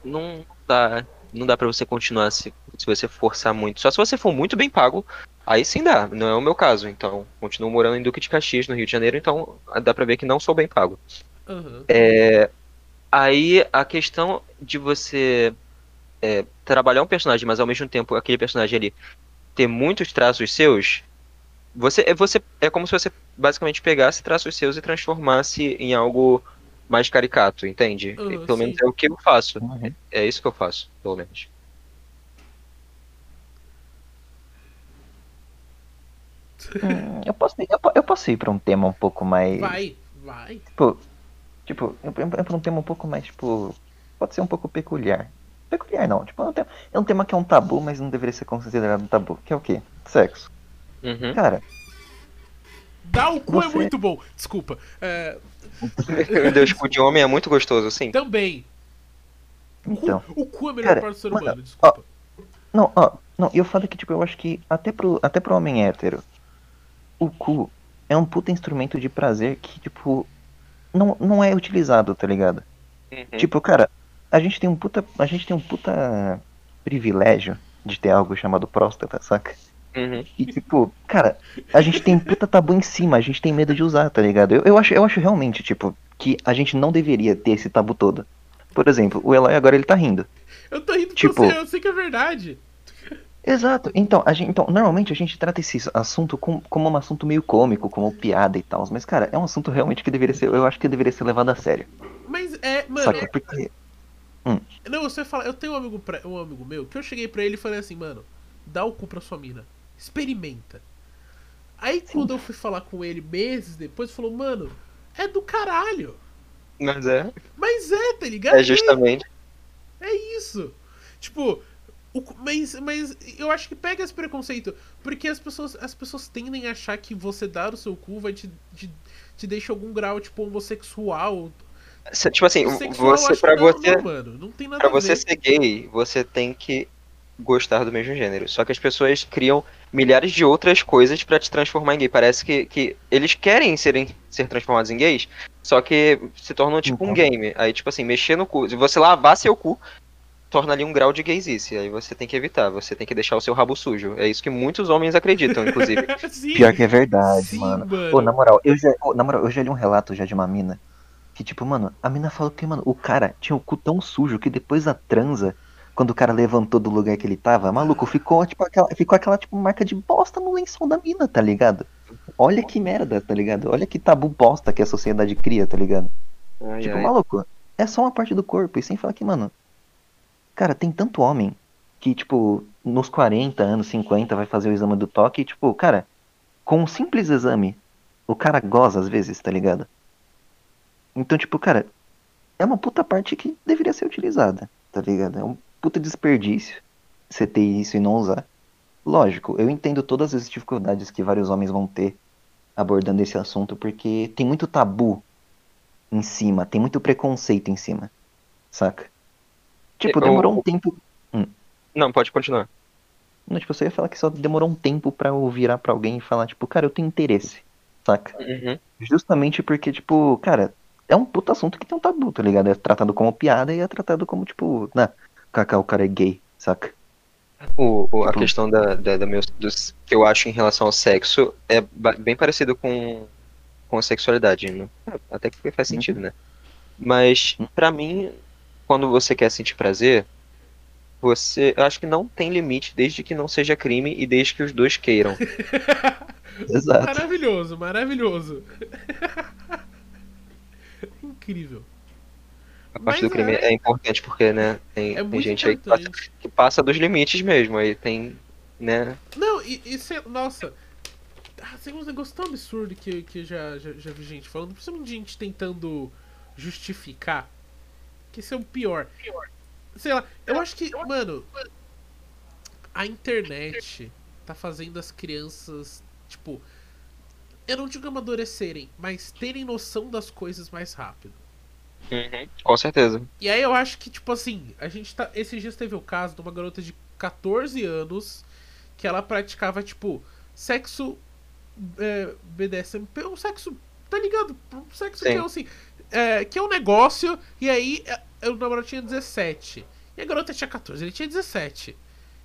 não dá. Não dá pra você continuar se, se você forçar muito. Só se você for muito bem pago, aí sim dá. Não é o meu caso. Então, continuo morando em Duque de Caxias, no Rio de Janeiro, então dá pra ver que não sou bem pago. Aham. Aí a questão de você é, trabalhar um personagem, mas ao mesmo tempo aquele personagem ali ter muitos traços seus, você é você é como se você basicamente pegasse traços seus e transformasse em algo mais caricato, entende? Uhum, E pelo menos sim. é o que eu faço. Uhum. É isso que eu faço, pelo menos. Hum, eu, posso, ir- eu, eu posso ir pra um tema um pouco mais. Vai, vai. Tipo, tipo eu pra um tema um pouco mais, tipo. Pode ser um pouco peculiar. Peculiar não, tipo, é um tema, é um tema que é um tabu, mas não deveria ser considerado um tabu. Que é o quê? Sexo. Uhum. Cara, Dar o cu é Você- muito bom. Desculpa. É, Meu Deus, cu de homem é muito gostoso, sim. também. O cu, então. o cu é a melhor Cara, parte do ser mano, humano, desculpa. Não, ó, não, eu falo que, tipo, eu acho que até pro, até pro homem hétero, o cu é um puta instrumento de prazer que, tipo, não, não é utilizado, tá ligado? Uhum. Tipo, cara, a gente tem um puta. A gente tem um puta privilégio de ter algo chamado próstata, saca? Uhum. E tipo, cara, a gente tem puta tabu em cima, a gente tem medo de usar, tá ligado? Eu, eu, acho, eu acho realmente, tipo, que a gente não deveria ter esse tabu todo. Por exemplo, o Eloy agora ele tá rindo. Eu tô rindo tipo- você, eu sei que é verdade. Exato. Então, a gente, então, normalmente a gente trata esse assunto com, como um assunto meio cômico, como piada e tal. Mas, cara, é um assunto realmente que deveria ser. Eu acho que deveria ser levado a sério. Mas é, mano, Saca? Porque. Não, você fala, eu tenho um amigo, pra- um amigo meu que eu cheguei pra ele e falei assim, mano, dá o cu pra sua mina. Experimenta. Aí quando eu fui falar com ele meses depois, ele falou, mano, é do caralho. Mas é, Mas é, tá ligado? é justamente. É isso. Tipo, O mas, mas eu acho que pega esse preconceito. Porque as pessoas, as pessoas tendem a achar que você dar o seu cu vai te, te, te deixar algum grau, tipo, homossexual. Cê- Tipo assim, Sexual, eu você, pra não, você, não, mano. Não tem nada pra a você ver. ser gay, você tem que gostar do mesmo gênero. Só que as pessoas criam milhares de outras coisas pra te transformar em gay. Parece que, que eles querem serem, ser transformados em gays, só que se tornam tipo um Então. game. Aí, tipo assim, mexer no cu. Se você lavar seu cu, torna ali um grau de gaysice. Aí você tem que evitar, você tem que deixar o seu rabo sujo. É isso que muitos homens acreditam, inclusive. [laughs] Sim, Pior que é verdade, sim, mano. mano. Pô, na moral, eu já, ô, na moral, eu já li um relato já de uma mina. Que, tipo, mano, a mina falou que, mano, o cara tinha o cu tão sujo que depois da transa, quando o cara levantou do lugar que ele tava, maluco, ficou, tipo, aquela, ficou aquela, tipo, marca de bosta no lençol da mina, tá ligado? Olha que merda, tá ligado? Olha que tabu bosta que a sociedade cria, tá ligado? Ai, Tipo, ai. maluco, é só uma parte do corpo. E sem falar que, mano, cara, tem tanto homem que, tipo, nos 40 anos, 50, vai fazer o exame do toque e, tipo, cara, com um simples exame, o cara goza às vezes, tá ligado? Então, tipo, cara, é uma puta parte que deveria ser utilizada, tá ligado? É um puta desperdício você ter isso e não usar. Lógico, eu entendo todas as dificuldades que vários homens vão ter abordando esse assunto, porque tem muito tabu em cima, tem muito preconceito em cima, saca? Tipo, Eu- demorou um tempo. Não, pode continuar. Não, tipo, você ia falar que só demorou um tempo pra eu virar pra alguém e falar, tipo, cara, eu tenho interesse, saca? Uhum. Justamente porque, tipo, cara, é um puto assunto que tem um tabu, tá ligado? É tratado como piada e é tratado como, tipo, né, cacá, o cara é gay, saca? O, o- a Tipo- questão da, da, da meu, dos, que eu acho em relação ao sexo é bem parecido com, com a sexualidade, né? Até que faz Uhum. sentido, né? Mas, pra mim, quando você quer sentir prazer, você. Eu acho que não tem limite desde que não seja crime e desde que os dois queiram. [laughs] Exato. Maravilhoso, maravilhoso. [laughs] Incrível. A parte Mas do crime é- é importante porque, né, tem, É tem gente aí que passa, que passa dos limites mesmo. Aí tem, né? Não, e, e cê- nossa. Ah, tem uns negócios tão absurdos que, que já, já, já vi gente falando, principalmente gente tentando justificar. Que isso é o pior. Sei lá, eu acho que, mano, a internet tá fazendo as crianças, tipo, eu não digo amadurecerem, mas terem noção das coisas mais rápido. Uhum, com certeza. E aí eu acho que, tipo assim, a gente tá. Esses dias teve o caso de uma garota de 14 anos que ela praticava, tipo, sexo é, BDSM, um sexo, tá ligado? Um sexo que Sim. é assim. É, que é um negócio, e aí é, o namorado tinha 17. E a garota tinha 14, ele tinha 17.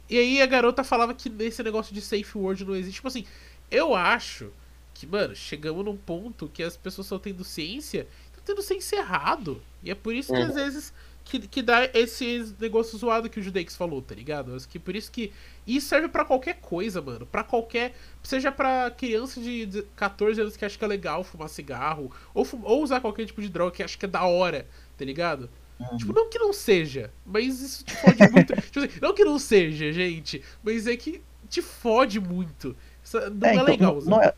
E aí a garota falava que nesse negócio de safe word não existe. Tipo assim, eu acho que, mano, chegamos num ponto que as pessoas estão tendo ciência, estão tendo ciência errado. E é por isso que Uhum. às vezes que, que dá esse negócio zoado que o Judex falou, tá ligado? Acho que por isso que. Isso serve pra qualquer coisa, mano. Pra qualquer. Seja pra criança de de 14 anos que acha que é legal fumar cigarro, ou, fum- ou usar qualquer tipo de droga que acha que é da hora, tá ligado? Tipo, não que não seja, mas isso te fode muito. [laughs] Tipo assim, não que não seja, gente, mas é que te fode muito. Isso não é, então, legal. não- não é-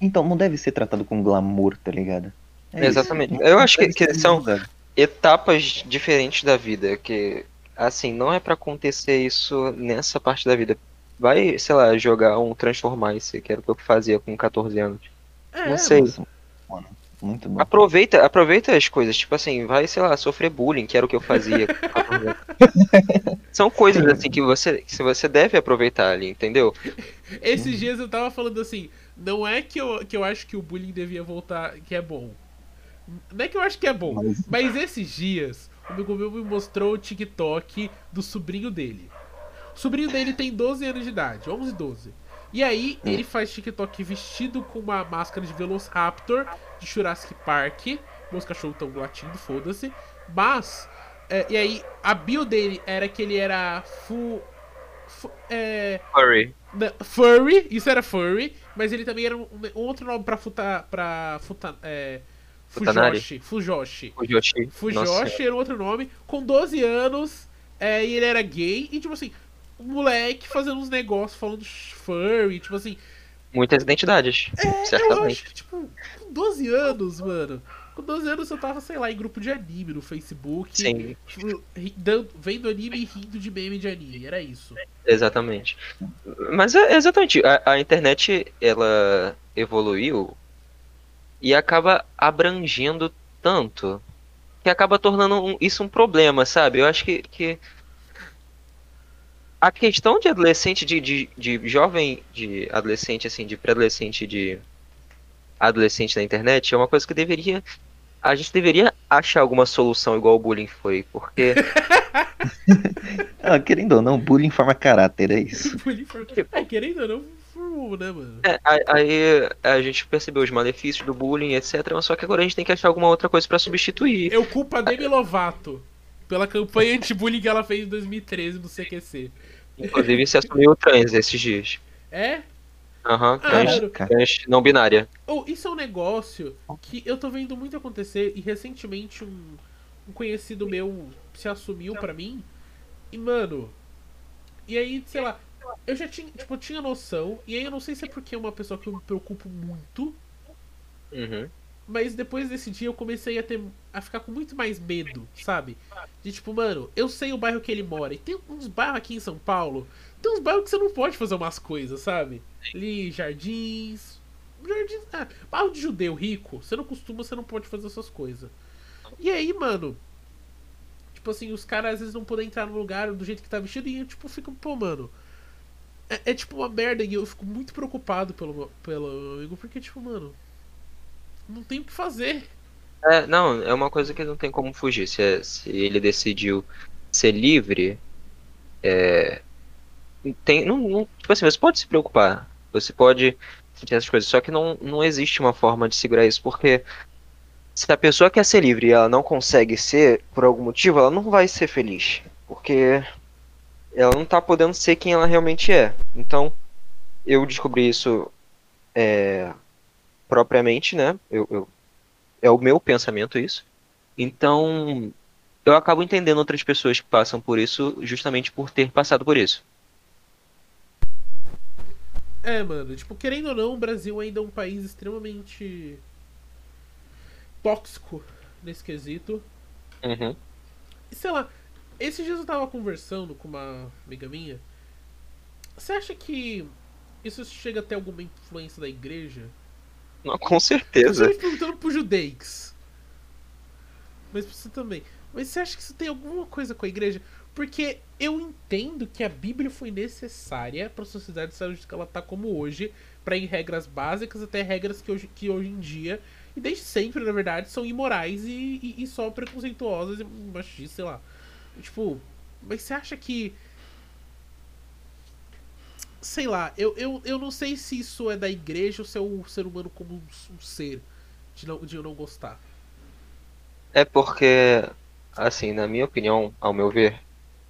então, não deve ser tratado com glamour, tá ligado? É isso. Exatamente. Não- Eu acho que- que são- usado. Etapas diferentes da vida, que assim, não é pra acontecer isso nessa parte da vida. Vai, sei lá, jogar um Transformice, que era o que eu fazia com 14 anos. É, não sei. Nossa, mano, muito bom. Aproveita, aproveita as coisas, tipo assim, vai, sei lá, sofrer bullying, que era o que eu fazia com 14 anos. [laughs] São coisas assim que você, que você deve aproveitar ali, entendeu? Esses dias eu tava falando assim, não é que eu, que eu acho que o bullying devia voltar, que é bom. Não é que eu acho que é bom, Mas- mas esses dias o amigo meu me mostrou o TikTok do sobrinho dele. O sobrinho dele tem 12 anos de idade, 11, 12. E aí ele faz TikTok vestido com uma máscara de Velociraptor de Jurassic Park. Meus cachorros estão latindo, foda-se. Mas, é, e aí a bio dele era que ele era fu, fu- é, Furry. na- Furry, isso era Furry, mas ele também era um, um outro nome pra Futa. pra Futa. É, Fujoshi. Fujoshi. Nossa, Fujoshi era um outro nome, com 12 anos, é, e ele era gay, e tipo assim, um moleque fazendo uns negócios falando furry, tipo assim, muitas identidades. é, eu certamente. acho que, tipo, com 12 anos, mano, Com 12 anos eu tava, sei lá, em grupo de anime no Facebook. Sim. tipo, dando- vendo anime e rindo de meme de anime. Era isso. Exatamente. Mas é exatamente, a, a internet ela evoluiu e acaba abrangendo tanto que acaba tornando um- isso um problema, sabe? Eu acho que, que a questão de adolescente, de, de, de jovem, de adolescente, assim, de pré-adolescente, de adolescente na internet é uma coisa que deveria. A gente deveria achar alguma solução igual o bullying foi, porque. [laughs] Ah, querendo ou não, bullying forma caráter, é isso. Bullying for- É, querendo ou não, né, mano? É, aí a gente percebeu os malefícios do bullying, etc. Mas só que agora a gente tem que achar alguma outra coisa pra substituir. Eu culpo a Demi Lovato pela campanha anti-bullying que ela fez em 2013 no CQC. Inclusive, se assumiu trans esses dias. É? Aham, Ah, trans, trans não binária. Oh, isso é um negócio que eu tô vendo muito acontecer e recentemente um, um conhecido meu se assumiu pra mim. E, mano. E aí, sei lá, eu já tinha, tipo, tinha noção. E aí eu não sei se é porque é uma pessoa que eu me preocupo muito. Uhum. Mas depois desse dia eu comecei a ter. a ficar com muito mais medo, sabe? De tipo, mano, eu sei o bairro que ele mora. E tem uns bairros aqui em São Paulo. Tem uns bairros que você não pode fazer umas coisas, sabe? Ali, jardins. Jardins. Ah, bairro de judeu rico. Você não costuma, você não pode fazer essas coisas. E aí, mano. Tipo assim, os caras às vezes não podem entrar no lugar do jeito que tá vestido. E eu, tipo, fico, pô, mano. É, é tipo uma merda. E eu fico muito preocupado pelo, pelo amigo. Porque, tipo, mano. Não tem o que fazer. É, não, é uma coisa que não tem como fugir. Se, é- se ele decidiu ser livre, é, tem, não, não- tipo assim, você pode se preocupar, você pode sentir essas coisas, só que não, não existe uma forma de segurar isso, porque se a pessoa quer ser livre e ela não consegue ser, por algum motivo, ela não vai ser feliz, porque ela não tá podendo ser quem ela realmente é. Então, eu descobri isso é, propriamente, né? Eu, eu é o meu pensamento isso. Então, eu acabo entendendo outras pessoas que passam por isso justamente por ter passado por isso. É, mano, tipo, querendo ou não, o Brasil ainda é um país extremamente tóxico nesse quesito. Uhum. E sei lá, esses dias eu tava conversando com uma amiga minha. Você acha que isso chega a ter alguma influência da igreja? Não, com Eu certeza. tô perguntando pro judeix. Mas pra você também. Mas você acha que isso tem alguma coisa com a igreja? Porque eu entendo que a Bíblia foi necessária para a sociedade ser que ela tá como hoje, para ir regras básicas até regras que hoje, que hoje em dia, e desde sempre, na verdade, são imorais e, e, e só preconceituosas e machistas, sei lá. Tipo, mas você acha que. Sei lá, eu, eu, eu não sei se isso é da igreja ou se é o ser humano como um, um ser, de, não, de eu não gostar. É porque, assim, na minha opinião, ao meu ver,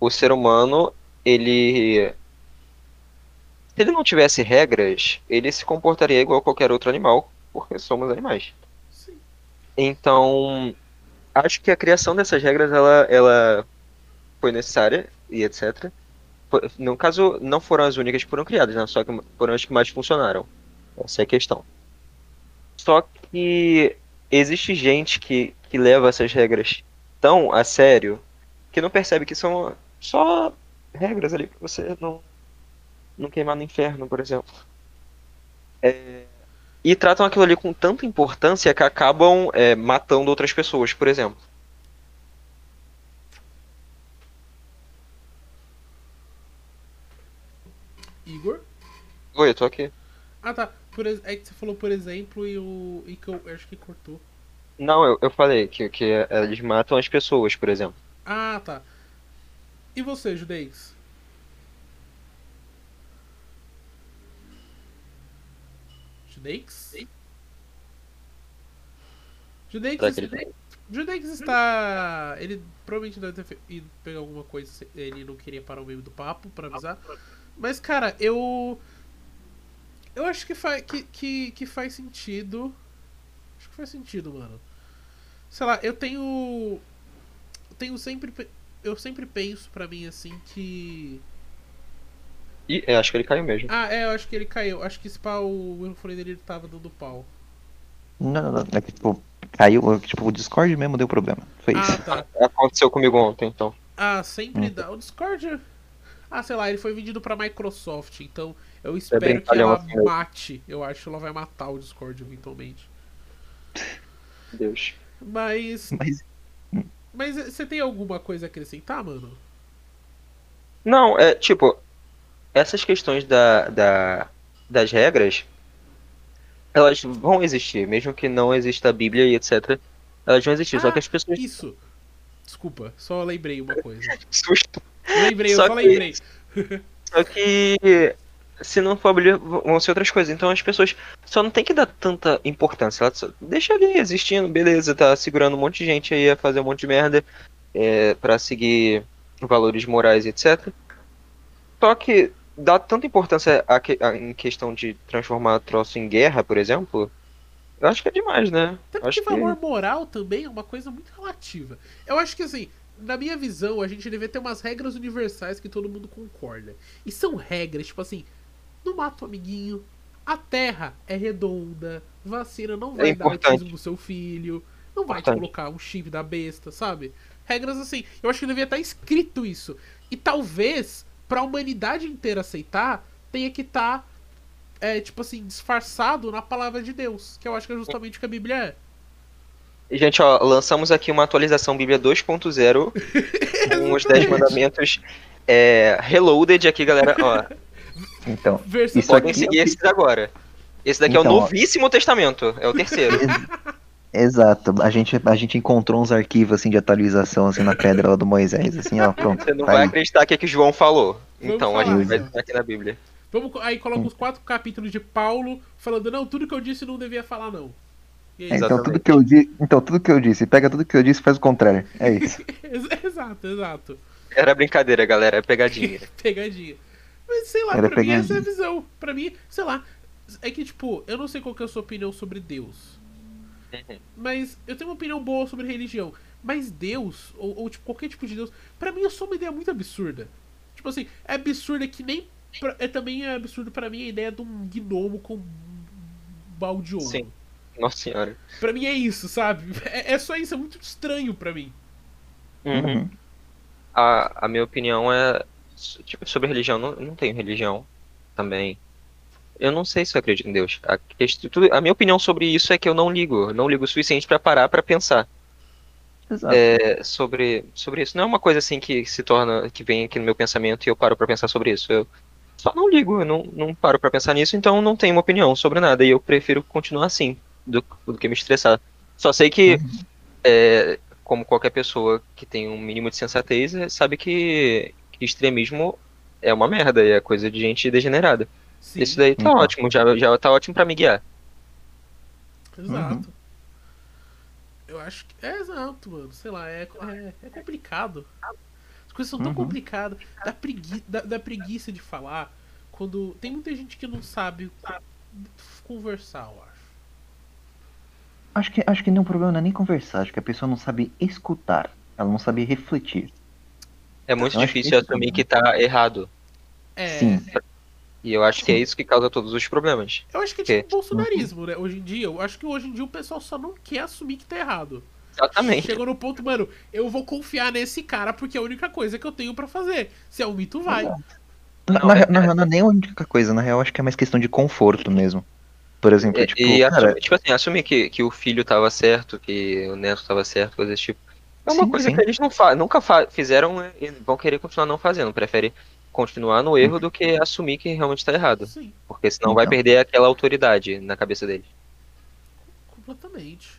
o ser humano, ele. Se ele não tivesse regras, ele se comportaria igual qualquer outro animal, porque somos animais. Sim. Então, acho que a criação dessas regras, ela, ela foi necessária e etc. No caso, não foram as únicas que foram criadas, né? Só que foram as que mais funcionaram. Essa é a questão. Só que existe gente que, que leva essas regras tão a sério que não percebe que são só regras ali pra você não, não queimar no inferno, por exemplo. É, e tratam aquilo ali com tanta importância que acabam é, matando outras pessoas, por exemplo. Igor? Oi, eu tô aqui. Ah tá. Por, é que você falou por exemplo e o. E que eu acho que cortou. Não, eu, eu falei que, que eles matam as pessoas, por exemplo. Ah tá. E você, judeix? Judeix? Judeix, ele- Judeix está. Ele provavelmente deve ter ido pegar alguma coisa. Ele não queria parar o meio do papo pra avisar. Mas, cara, eu. Eu acho que, fa que, que, que faz sentido. Acho que faz sentido, mano. Sei lá, eu tenho. Eu tenho sempre. Eu sempre penso pra mim assim que. Ih, é, acho que ele caiu mesmo. Ah, é, eu acho que ele caiu. Acho que esse pau, o microfone dele tava dando pau. Não, não, não. É que, tipo, caiu, tipo, o Discord mesmo deu problema. Foi Ah, isso. tá. [laughs] Aconteceu comigo ontem, então. Ah, sempre Hum. dá. O Discord. Ah, sei lá, ele foi vendido pra Microsoft, então eu espero que brincalhão ela assim mate. Eu acho que ela vai matar o Discord eventualmente. Deus. Mas. [laughs] Mas Mas você tem alguma coisa a acrescentar, mano? Não, é tipo, essas questões da, da, das regras, elas vão existir, mesmo que não exista a Bíblia e etc. Elas vão existir, só Ah, que as pessoas. Isso. Desculpa, só lembrei uma coisa. [laughs] Susto. Lembrei, eu Só só que- lembrei. Só que se não for a Bíblia, v- vão ser outras coisas. Então as pessoas só não tem que dar tanta importância. Ela só- deixa ali existindo, beleza, tá segurando um monte de gente aí a fazer um monte de merda é, para seguir valores morais, etc. Só que dá tanta importância a que- a- em questão de transformar troço em guerra, por exemplo. Eu acho que é demais, né? Porque acho que valor moral também é uma coisa muito relativa. Eu acho que assim, na minha visão, a gente deveria ter umas regras universais que todo mundo concorda. E são regras, tipo assim, não mata o amiguinho, a terra é redonda, vacina não vai dar importante. autismo no seu filho, não vai te Importante. colocar um chip da besta, sabe? Regras assim. Eu acho que deveria estar escrito isso. E talvez, pra humanidade inteira aceitar, tenha que estar, é, tipo assim, disfarçado na palavra de Deus. Que eu acho que é justamente o que a Bíblia é. Gente, ó, lançamos aqui uma atualização Bíblia 2.0 [laughs] com os 10 mandamentos é, reloaded aqui, galera. Ó, [laughs] então, Versão Isso podem aqui- seguir esses agora. Esse daqui é Então, o ó. novíssimo testamento, é o [laughs] terceiro. exato. A gente, a gente encontrou uns arquivos assim de atualização assim na pedra lá do Moisés, assim, ó, pronto. Você não tá vai aí. acreditar o que, que João falou. Vamos Então, a falar, gente vai então. aqui na Bíblia. Vamos, aí coloca os quatro capítulos de Paulo falando, não, tudo que eu disse não devia falar, não. E aí, É, então tudo que eu disse, então tudo que eu disse, pega tudo que eu disse e faz o contrário. É isso. [laughs] Ex- exato, exato. Era brincadeira, galera, é pegadinha. [laughs] Pegadinha. Mas sei lá, Era pra mim essa é a visão. Pra mim, sei lá. É que, tipo, eu não sei qual que é a sua opinião sobre Deus. Uhum. Mas eu tenho uma opinião boa sobre religião. Mas Deus, ou, ou, tipo, qualquer tipo de Deus, pra mim é só uma ideia muito absurda. Tipo assim, é absurda que nem. pra- é também é absurdo pra mim a ideia de um gnomo com um balde de ouro. Sim. Nossa senhora. Pra mim é isso, sabe? [laughs] É, é só isso, é muito estranho pra mim. Uhum. A, a minha opinião é. Tipo, sobre religião, não, não tenho religião também. Eu não sei se eu acredito em Deus. A, a minha opinião sobre isso é que eu não ligo. Eu não ligo o suficiente pra parar pra pensar. É, sobre, sobre isso. Não é uma coisa assim que se torna, que vem aqui no meu pensamento e eu paro pra pensar sobre isso. Eu só não ligo, eu não, não paro pra pensar nisso, então não tenho uma opinião sobre nada. E eu prefiro continuar assim, do, do que me estressar. Só sei que, é, como qualquer pessoa que tem um mínimo de sensatez, é, sabe que extremismo é uma merda, e é coisa de gente degenerada. Sim, Isso daí tá Uhum. ótimo, já, já tá ótimo pra me guiar. exato. Eu acho que. É exato, mano. Sei lá, é, é, é complicado. As coisas são tão Uhum. complicadas. Dá, pregui, dá, dá preguiça de falar. Quando. Tem muita gente que não sabe co- conversar, eu acho. Acho que acho que não o problema não é nem conversar, acho que a pessoa não sabe escutar, ela não sabe refletir. É muito Eu difícil esse é assumir que tá errado. É. Sim. E eu acho que é isso que causa todos os problemas. Eu acho que é Que? tipo bolsonarismo, né? Hoje em dia, eu acho que hoje em dia o pessoal só não quer assumir que tá errado. Exatamente. Chegou no ponto, mano, eu vou confiar nesse cara porque é a única coisa que eu tenho pra fazer. Se é um mito, vai. Na, Não, na, é- na real, não é nem a única coisa, na real acho que é mais questão de conforto mesmo. Por exemplo, E, tipo, e cara, assumir, tipo assim, assumir que, que o filho tava certo, que o neto tava certo, coisas desse tipo. É uma Sim, coisa sim. que eles não fa nunca fa fizeram e vão querer continuar não fazendo. Prefere continuar no erro do que assumir que realmente tá errado. Sim, Porque senão vai Então. perder aquela autoridade na cabeça deles. completamente.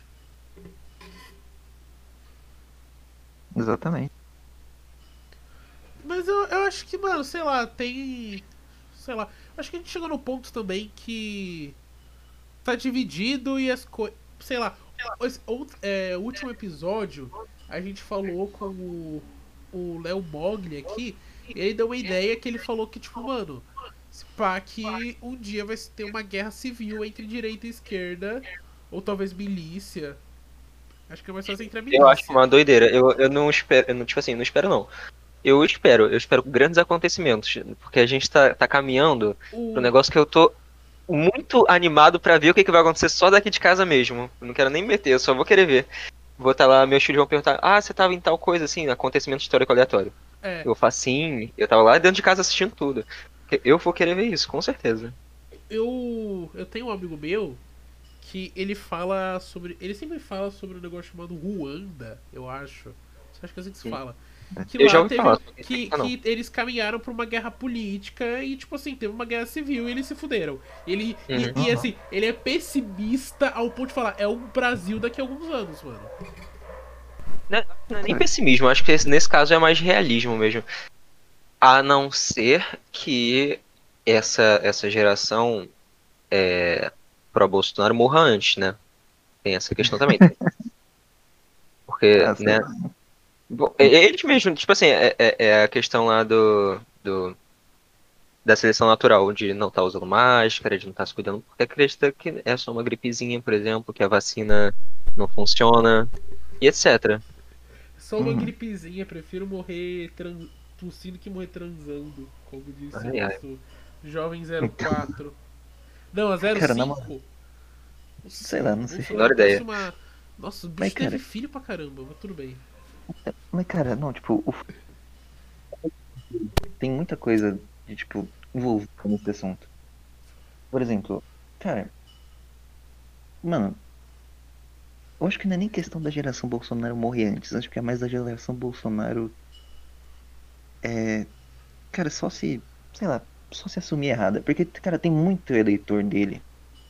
exatamente. Mas eu, eu acho que, mano, sei lá, tem. Sei lá. Acho que a gente chegou no ponto também que. Tá dividido e as coisas. Sei lá. esse out- é, o último episódio, a gente falou com o. O Léo Mogli aqui. E ele deu uma ideia que ele falou que, tipo, mano. Se pá, que um dia vai ter uma guerra civil entre direita e esquerda. Ou talvez milícia. Acho que mais fácil entre a milícia. Eu acho uma doideira. Eu, eu não espero, eu não, tipo assim, não espero não. Eu espero, eu espero grandes acontecimentos. Porque a gente tá, tá caminhando O- pro negócio que eu tô muito animado pra ver o que, que vai acontecer só daqui de casa mesmo. Eu não quero nem meter, eu só vou querer ver. Vou estar lá, meus filhos vão perguntar: Ah, você tava em tal coisa assim, acontecimento histórico aleatório. É, Eu faço sim, eu tava lá dentro de casa assistindo tudo. Eu vou querer ver isso, com certeza. eu, eu tenho um amigo meu que ele fala sobre. Ele sempre fala sobre um negócio chamado Ruanda, eu acho. Acho que é assim que se fala. Que Eu lá teve. falar, que, que eles caminharam pra uma guerra política e, tipo assim, teve uma guerra civil e eles se fuderam. Ele, e- Uhum. e, assim, ele é pessimista ao ponto de falar, é o Brasil daqui a alguns anos, mano. Não não é nem pessimismo, acho que esse- nesse caso é mais realismo mesmo. A não ser que essa, essa geração é, pró-Bolsonaro morra antes, né? Tem essa questão também. [laughs] Porque, Ah, né? Bom, eles mesmos, tipo assim, é, é- é a questão lá do, do da seleção natural, de não estar usando máscara, de não estar se cuidando, porque acredita que é só uma gripezinha, por exemplo, que a vacina não funciona, e etc. Só uma Uhum. gripezinha, prefiro morrer tran... tossindo que morrer transando, como disse Ai, ai. o nosso jovem 04. Não, a 05. Cara, Nossa, Sei lá, não sei. nossa, Menor ideia. Uma... Nossa, o bicho Mas, teve cara- filho pra caramba, mas tudo bem. Mas, cara, não, tipo, o... tem muita coisa de, tipo, envolvida nesse assunto. Por exemplo, cara, mano, eu acho que não é nem questão da geração Bolsonaro morrer antes, acho que é mais da geração Bolsonaro. É. Cara, só se. Sei lá, só se assumir errada. Porque, cara, tem muito eleitor dele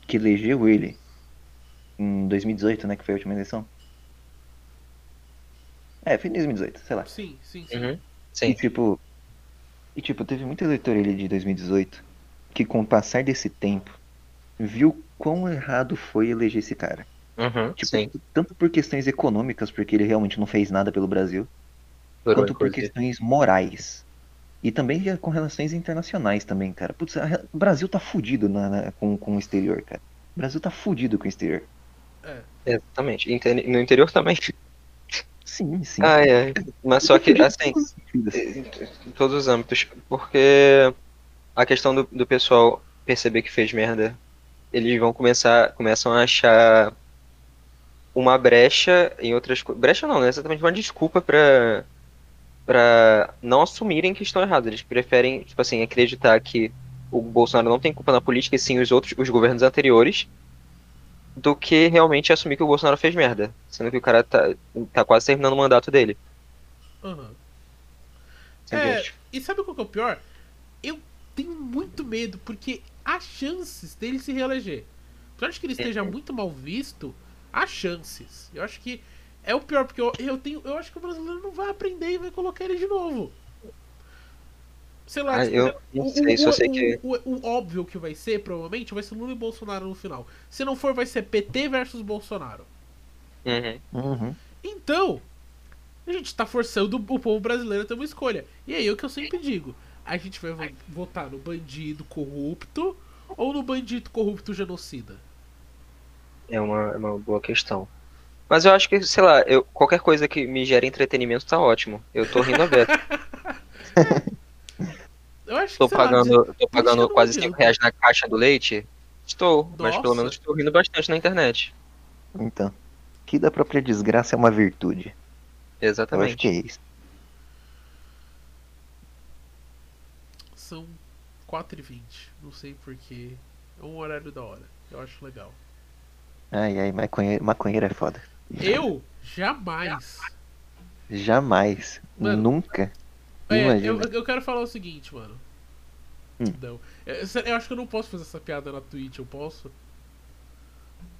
que elegeu ele em 2018, né? Que foi a última eleição. É, foi em 2018, sei lá. Sim, sim, sim. Uhum. E Sim. tipo. E tipo, teve muito eleitor ele de 2018 que com o passar desse tempo viu quão errado foi eleger esse cara. Uhum. Tipo, Sim. tanto por questões econômicas, porque ele realmente não fez nada pelo Brasil, Durou, quanto por questões morais. E também com relações internacionais também, cara. Putz, a- o Brasil tá fudido na- na- com, com o exterior, cara. O Brasil tá fudido com o exterior. É. Exatamente. Inter- No interior também. Sim, sim. Ah, é. Mas só que, [laughs] assim, todos os sentidos. em todos os âmbitos. Porque a questão do, do pessoal perceber que fez merda, eles vão começar, começam a achar uma brecha em outras coisas. Brecha não, né? Exatamente uma desculpa pra, pra não assumirem que estão errados. Eles preferem, tipo assim, acreditar que o Bolsonaro não tem culpa na política, e sim os outros, os governos anteriores, do que realmente assumir que o Bolsonaro fez merda. Sendo que o cara tá, tá quase terminando o mandato dele. Aham. Sem É, e sabe qual que é o pior? Eu tenho muito medo, porque há chances dele se reeleger. Por mais que ele esteja muito mal visto, há chances. Eu acho que é o pior, porque eu, eu tenho. Eu acho que o brasileiro não vai aprender e vai colocar ele de novo. Sei lá, Ah, tipo, eu não o, sei, o- só sei o- que. o, o óbvio que vai ser, provavelmente, vai ser Lula e Bolsonaro no final. Se não for, vai ser PT versus Bolsonaro. Uhum. Uhum. Então, a gente tá forçando o povo brasileiro a ter uma escolha. E aí é o que eu sempre digo: a gente vai vo- votar no bandido corrupto ou no bandido corrupto genocida? É uma, é uma boa questão. Mas eu acho que, sei lá, eu, qualquer coisa que me gere entretenimento tá ótimo. Eu tô rindo a beça. [laughs] Eu acho Tô que sei lá, pagando, tô pagando não quase adianta. 5 reais na caixa do leite. Estou, mas pelo Nossa. menos estou rindo bastante na internet. Então. Que da própria desgraça é uma virtude. Eu acho Exatamente. que é isso. são 4h20. Não sei porquê. É um horário da hora. Eu acho legal. Ai, ai, maconheiro, maconheiro é foda. Eu jamais. Jamais. Mano, nunca. É, eu, eu quero falar o seguinte, mano. Hum. Não. Eu, eu acho que eu não posso fazer essa piada na Twitch, eu posso?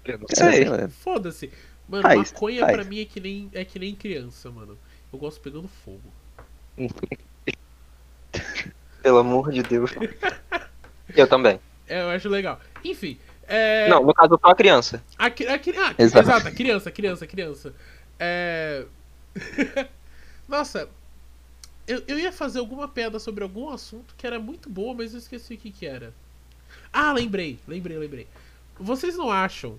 Eu não Cara, sei. sei lá. Foda-se. Mano, Faz, maconha faz. pra mim é que, nem, é que nem criança, mano. Eu gosto pegando fogo. [laughs] Pelo amor de Deus. [laughs] Eu também. É, eu acho legal. Enfim. É, Não, no caso, eu sou a criança. A, a, cri- ah, Exato. exato, a criança, criança, criança. É... [laughs] Nossa, eu, eu ia fazer alguma piada sobre algum assunto que era muito boa, mas eu esqueci o que que era. Ah, lembrei, lembrei, lembrei. Vocês não acham...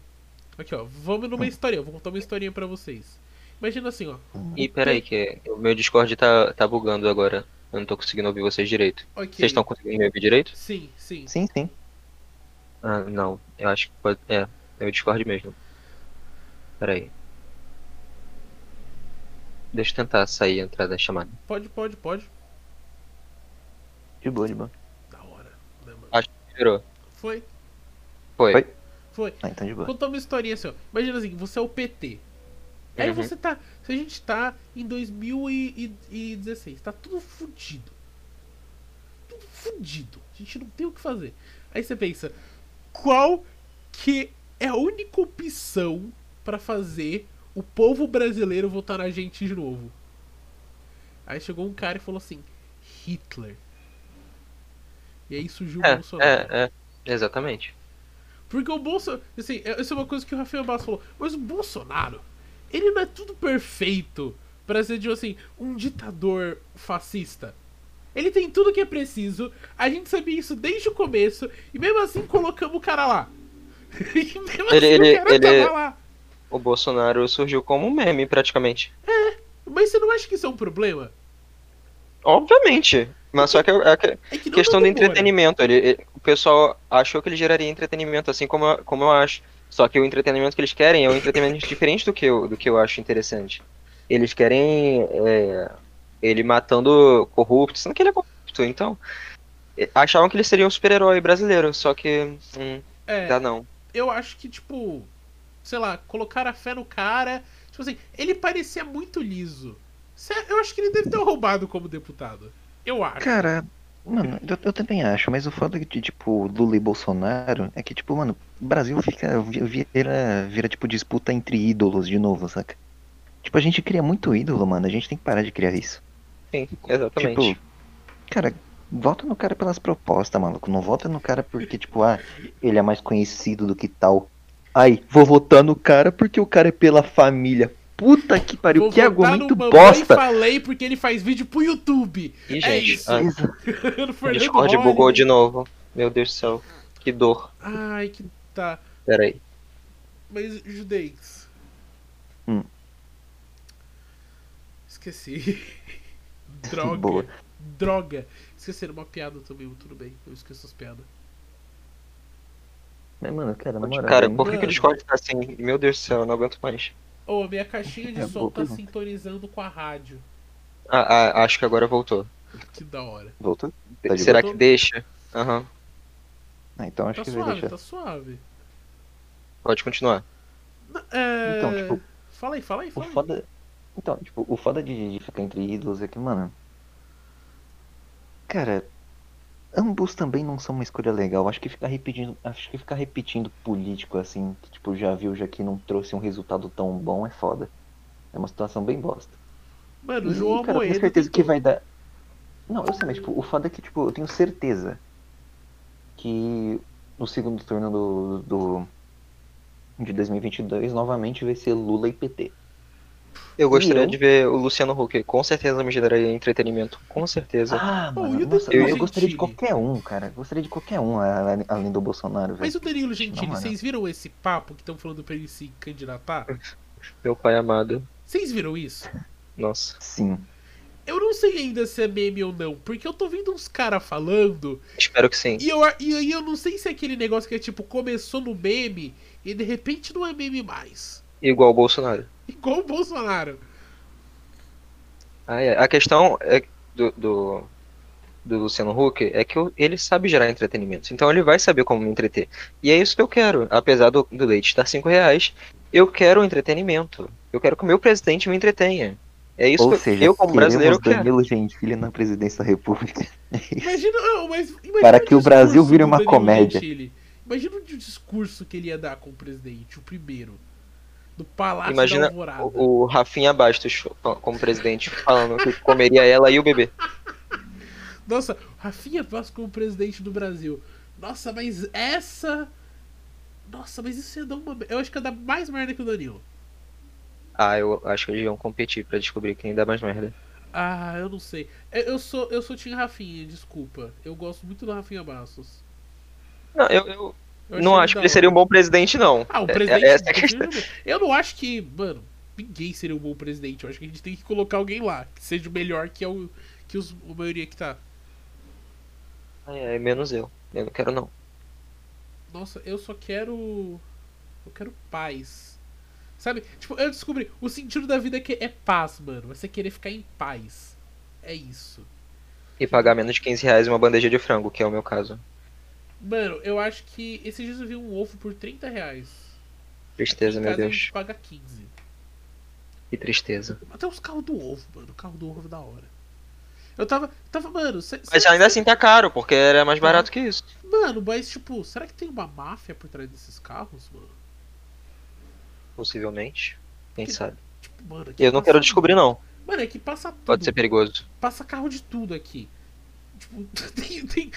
Aqui, ó, vamos numa historinha, eu vou contar uma historinha pra vocês. Imagina assim, ó. E peraí, que o meu Discord tá, tá bugando agora. Eu não tô conseguindo ouvir vocês direito. Ok. Vocês estão conseguindo me ouvir direito? Sim, sim. Sim, sim. Ah, não. Eu acho que pode. É, eu discordo mesmo. Pera aí. Deixa eu tentar sair e entrar da chamada. Pode, pode, pode. De boa, de boa. Da hora. né, mano? Acho que virou. Foi, Foi. Foi? foi. Ah, então de boa. Contar uma historinha assim, ó. Imagina assim, você é o PT. Aí Uhum. você tá. Se a gente tá em 2016, tá tudo fudido. Tudo fudido. A gente não tem o que fazer. Aí você pensa, qual que é a única opção pra fazer o povo brasileiro votar na gente de novo? Aí chegou um cara e falou assim: Hitler. E aí surgiu o É, Bolsonaro. é, é. Exatamente. Porque o Bolsonaro. Assim, é- isso é uma coisa que o Rafael Bastos falou. Mas o Bolsonaro, ele não é tudo perfeito pra ser, tipo assim, um ditador fascista. Ele tem tudo que é preciso. A gente sabia isso desde o começo. E mesmo assim colocamos o cara lá. [laughs] e mesmo Ele- assim ele- o cara ele- tava lá. O Bolsonaro surgiu como um meme, praticamente. Mas você não acha que isso é um problema? Obviamente. Mas só que é, é que- É que questão do Nando Moura. entretenimento. Ele, ele- o pessoal achou que ele geraria entretenimento, assim como, eu- como eu acho. Só que o entretenimento que eles querem é um entretenimento [laughs] diferente do que eu, do que eu acho interessante. Eles querem é, ele matando corruptos, sendo que ele é corrupto. Então, é, achavam que ele seria um super-herói brasileiro. Só que, hum, É, dá não. eu acho que, tipo, sei lá, colocar a fé no cara. Tipo assim, ele parecia muito liso. Eu acho que ele deve ter roubado como deputado. Eu acho. Cara, mano, eu, eu também acho, mas o foda de, tipo, Lula e Bolsonaro é que, tipo, mano, o Brasil fica, vi- vira, vira, tipo, disputa entre ídolos de novo, saca? Tipo, a gente cria muito ídolo, mano, a gente tem que parar de criar isso. Sim, exatamente. Tipo, cara, vota no cara pelas propostas, maluco, não vota no cara porque, tipo, ah, ele é mais conhecido do que tal. Ai, vou votar no cara porque o cara é pela família. Puta que pariu, Vou que votar argumento no bosta! falei porque ele faz vídeo pro YouTube. Ih, é gente, isso. ah, [laughs] Discord bugou de novo. Meu Deus do céu. Que dor. Ai, que tá. Pera aí. Mas, judeis. Hum. Esqueci. [laughs] Droga. Boa. Droga. Esqueceram uma piada também, tudo bem. Eu esqueço as piadas. Mas, mano, cara, na moral, Cara, por que, que o Discord tá assim? Meu Deus do céu, eu não aguento mais. Ô, minha caixinha de É, som tá pergunta. sintonizando com a rádio. Ah, ah, acho que agora voltou. Que da hora. Voltou? Tá Será boa? que deixa? Aham. Ah, então acho Tá que vai suave, deixar. tá suave. Pode continuar. É... Então, tipo, Fala aí, fala aí, O fala aí. foda. Então, tipo, o foda de, de ficar entre ídolos é que, mano. Cara, ambos também não são uma escolha legal. Acho que ficar repetindo. Acho que ficar repetindo político assim, que tipo, já viu, já que não trouxe um resultado tão bom, é foda. É uma situação bem bosta. Mano, E, João cara, eu tenho certeza que vai dar. Não, eu sei, mas tipo, o foda é que, tipo, eu tenho certeza que no segundo turno do, do de 2022 novamente vai ser Lula e PT. Eu gostaria eu? de ver o Luciano Huck. Com certeza me geraria entretenimento. Com certeza. Ah, mano, e o nossa, eu, eu gostaria de qualquer um, cara. Eu gostaria de qualquer um além do Bolsonaro, velho. Mas o Danilo Gentili, moral. vocês viram esse papo que estão falando pra ele se candidatar? [laughs] Meu pai amado. Vocês viram isso? Nossa. Sim. Eu não sei ainda se é meme ou não, porque eu tô vendo uns caras falando, Espero que sim. e, eu, e aí eu não sei se é aquele negócio que é tipo, começou no meme e de repente não é meme mais. Igual o Bolsonaro. [laughs] Igual o Bolsonaro. Ah, é. A questão é do, do, do Luciano Huck é que ele sabe gerar entretenimento. Então ele vai saber como me entreter. E é isso que eu quero. Apesar do, do leite estar 5 reais, eu quero entretenimento. Eu quero que o meu presidente me entretenha. É isso Ou que seja, eu, como brasileiro, quero. Danilo Gentili na presidência da República. [laughs] Imagina, não, mas imagina Para que o Brasil vire uma comédia. Gentili. Imagina o discurso que ele ia dar com o presidente, o primeiro. Do Palácio da Imagina Alvorada. o, o Rafinha Bastos como presidente falando que comeria ela e o bebê. Nossa, Rafinha Bastos como presidente do Brasil. Nossa, mas essa. Nossa, mas isso ia dar uma. Eu acho que ia dar mais merda que o Danilo. Ah, eu acho que eles iam competir pra descobrir quem dá mais merda. Ah, eu não sei. Eu eu sou, eu sou Tim Rafinha, desculpa. Eu gosto muito do Rafinha Bastos. Não, eu, eu Eu não acho que ele seria um bom presidente, não. Ah, o É- presidente. é questão. Eu não acho que. Mano, ninguém seria um bom presidente. Eu acho que a gente tem que colocar alguém lá que seja o melhor que, é o, que os, a maioria que tá. É, é, menos eu. Eu não quero, não. Nossa, eu só quero. Eu quero paz. Sabe? Tipo, eu descobri. O sentido da vida é, que é paz, mano. Você querer ficar em paz. É isso. E pagar menos de 15 reais uma bandeja de frango, que é o meu caso. Mano, eu acho que esses dias eu vi um ovo por 30 reais. Tristeza, meu casa a Deus. gente paga 15. Que tristeza. Até os carros do ovo, mano. O carro do ovo é da hora. Eu tava. Tava, mano. cê- Mas será ainda que- assim tá caro, porque era mais barato que isso. Mano, mas tipo, será que tem uma máfia por trás desses carros, mano? Possivelmente. Quem sabe? Tipo, mano, aqui Eu não quero descobrir, não. Mano, é que passa tudo. Pode ser perigoso. Passa carro de tudo aqui. Tipo, [laughs] tem. tem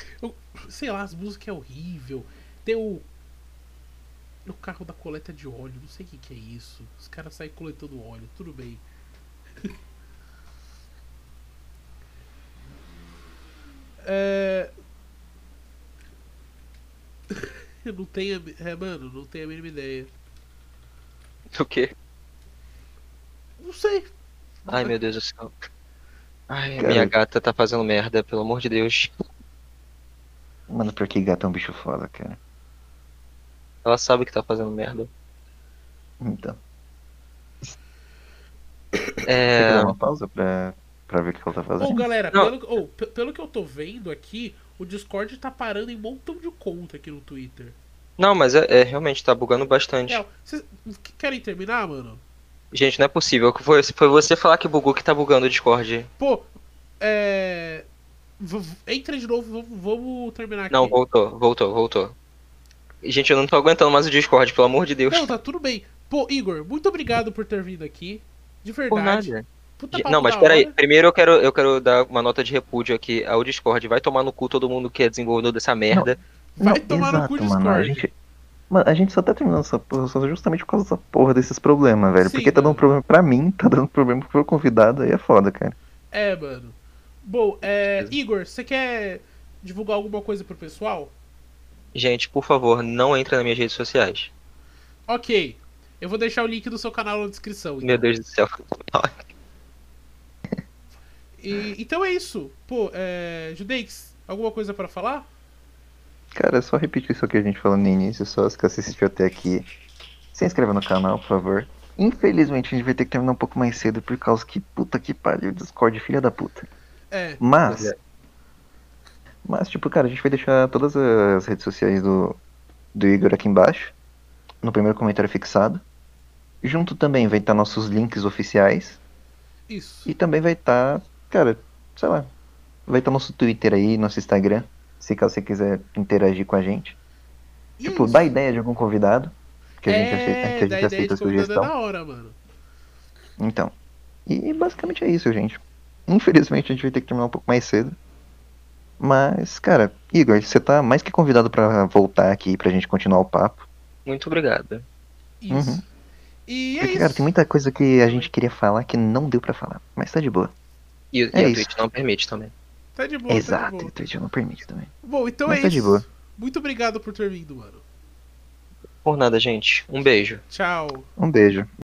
sei lá, as músicas é horrível. Tem o. O carro da coleta de óleo, não sei o que, que é isso. Os caras saem coletando óleo, tudo bem. [laughs] é. [laughs] Eu não tenho. a- É, mano, não tenho a mínima ideia. O quê? Não sei. Ai, meu Deus do céu. Ai, Cara. minha gata tá fazendo merda, pelo amor de Deus. Mano, porque gato é um bicho foda, cara. Ela sabe que tá fazendo merda. Então. É. Quer dar uma pausa pra, pra ver o que ela tá Ô, fazendo? galera, Não. pelo, ô, pe- pelo que eu tô vendo aqui, o Discord tá parando em um montão de conta aqui no Twitter. Não, mas é, é, realmente tá bugando bastante. Real, vocês que- querem terminar, mano? Gente, não é possível. Foi, foi você falar que bugou que tá bugando o Discord. Pô, é. v- Entra de novo, vamos, terminar aqui. Não, voltou, voltou, voltou. Gente, eu não tô aguentando mais o Discord, pelo amor de Deus. Não, tá tudo bem. Pô, Igor, muito obrigado por ter vindo aqui. De Por verdade. nada. Puta Não, mas peraí. Primeiro eu quero, eu quero dar uma nota de repúdio aqui ao Discord. Vai tomar no cu todo mundo que é desenvolvedor dessa merda. Vai Não, tomar no exato, cu mano. A Discord. gente, mano, a gente só tá terminando essa porra justamente por causa dessa porra desses problemas, velho. Sim, Porque tá mano. dando problema pra mim, tá dando problema pro convidado, aí é foda, cara. É, mano. Bom, é. Igor, você quer divulgar alguma coisa pro pessoal? Gente, por favor, não entre nas minhas redes sociais. Ok. Eu vou deixar o link do seu canal na descrição. então. Meu Deus do céu. E- então é isso. Pô, é. Judeix, alguma coisa pra falar? Cara, só repetir isso que a gente falou no início, só se que assistiu até aqui. Se inscreva no canal, por favor. Infelizmente a gente vai ter que terminar um pouco mais cedo por causa que puta que pariu, Discord, filha da puta. É. Mas, é. mas tipo, cara, a gente vai deixar todas as redes sociais do, do Igor aqui embaixo, no primeiro comentário fixado. Junto também vai estar nossos links oficiais Isso. e também vai estar, cara, sei lá, vai estar nosso Twitter aí, nosso Instagram, se caso você quiser interagir com a gente. E é Tipo, isso. dá ideia de algum convidado, que a gente é, aceita, que a gente aceita a é sugestão. da hora, mano. Então. E basicamente é isso, gente. Infelizmente a gente vai ter que terminar um pouco mais cedo. Mas, cara, Igor, você tá mais que convidado pra voltar aqui pra gente continuar o papo. Muito obrigado. Isso. Uhum. E é Porque, isso. cara, tem muita coisa que a gente queria falar que não deu pra falar. Mas tá de boa. E, e É a isso. Twitch não permite também. Tá de boa, tá Exato, de o boa. Twitch não permite também. Bom, então Mas é tá de isso. boa. Muito obrigado por ter vindo, mano. Por nada, gente. Um beijo. Tchau. Um beijo.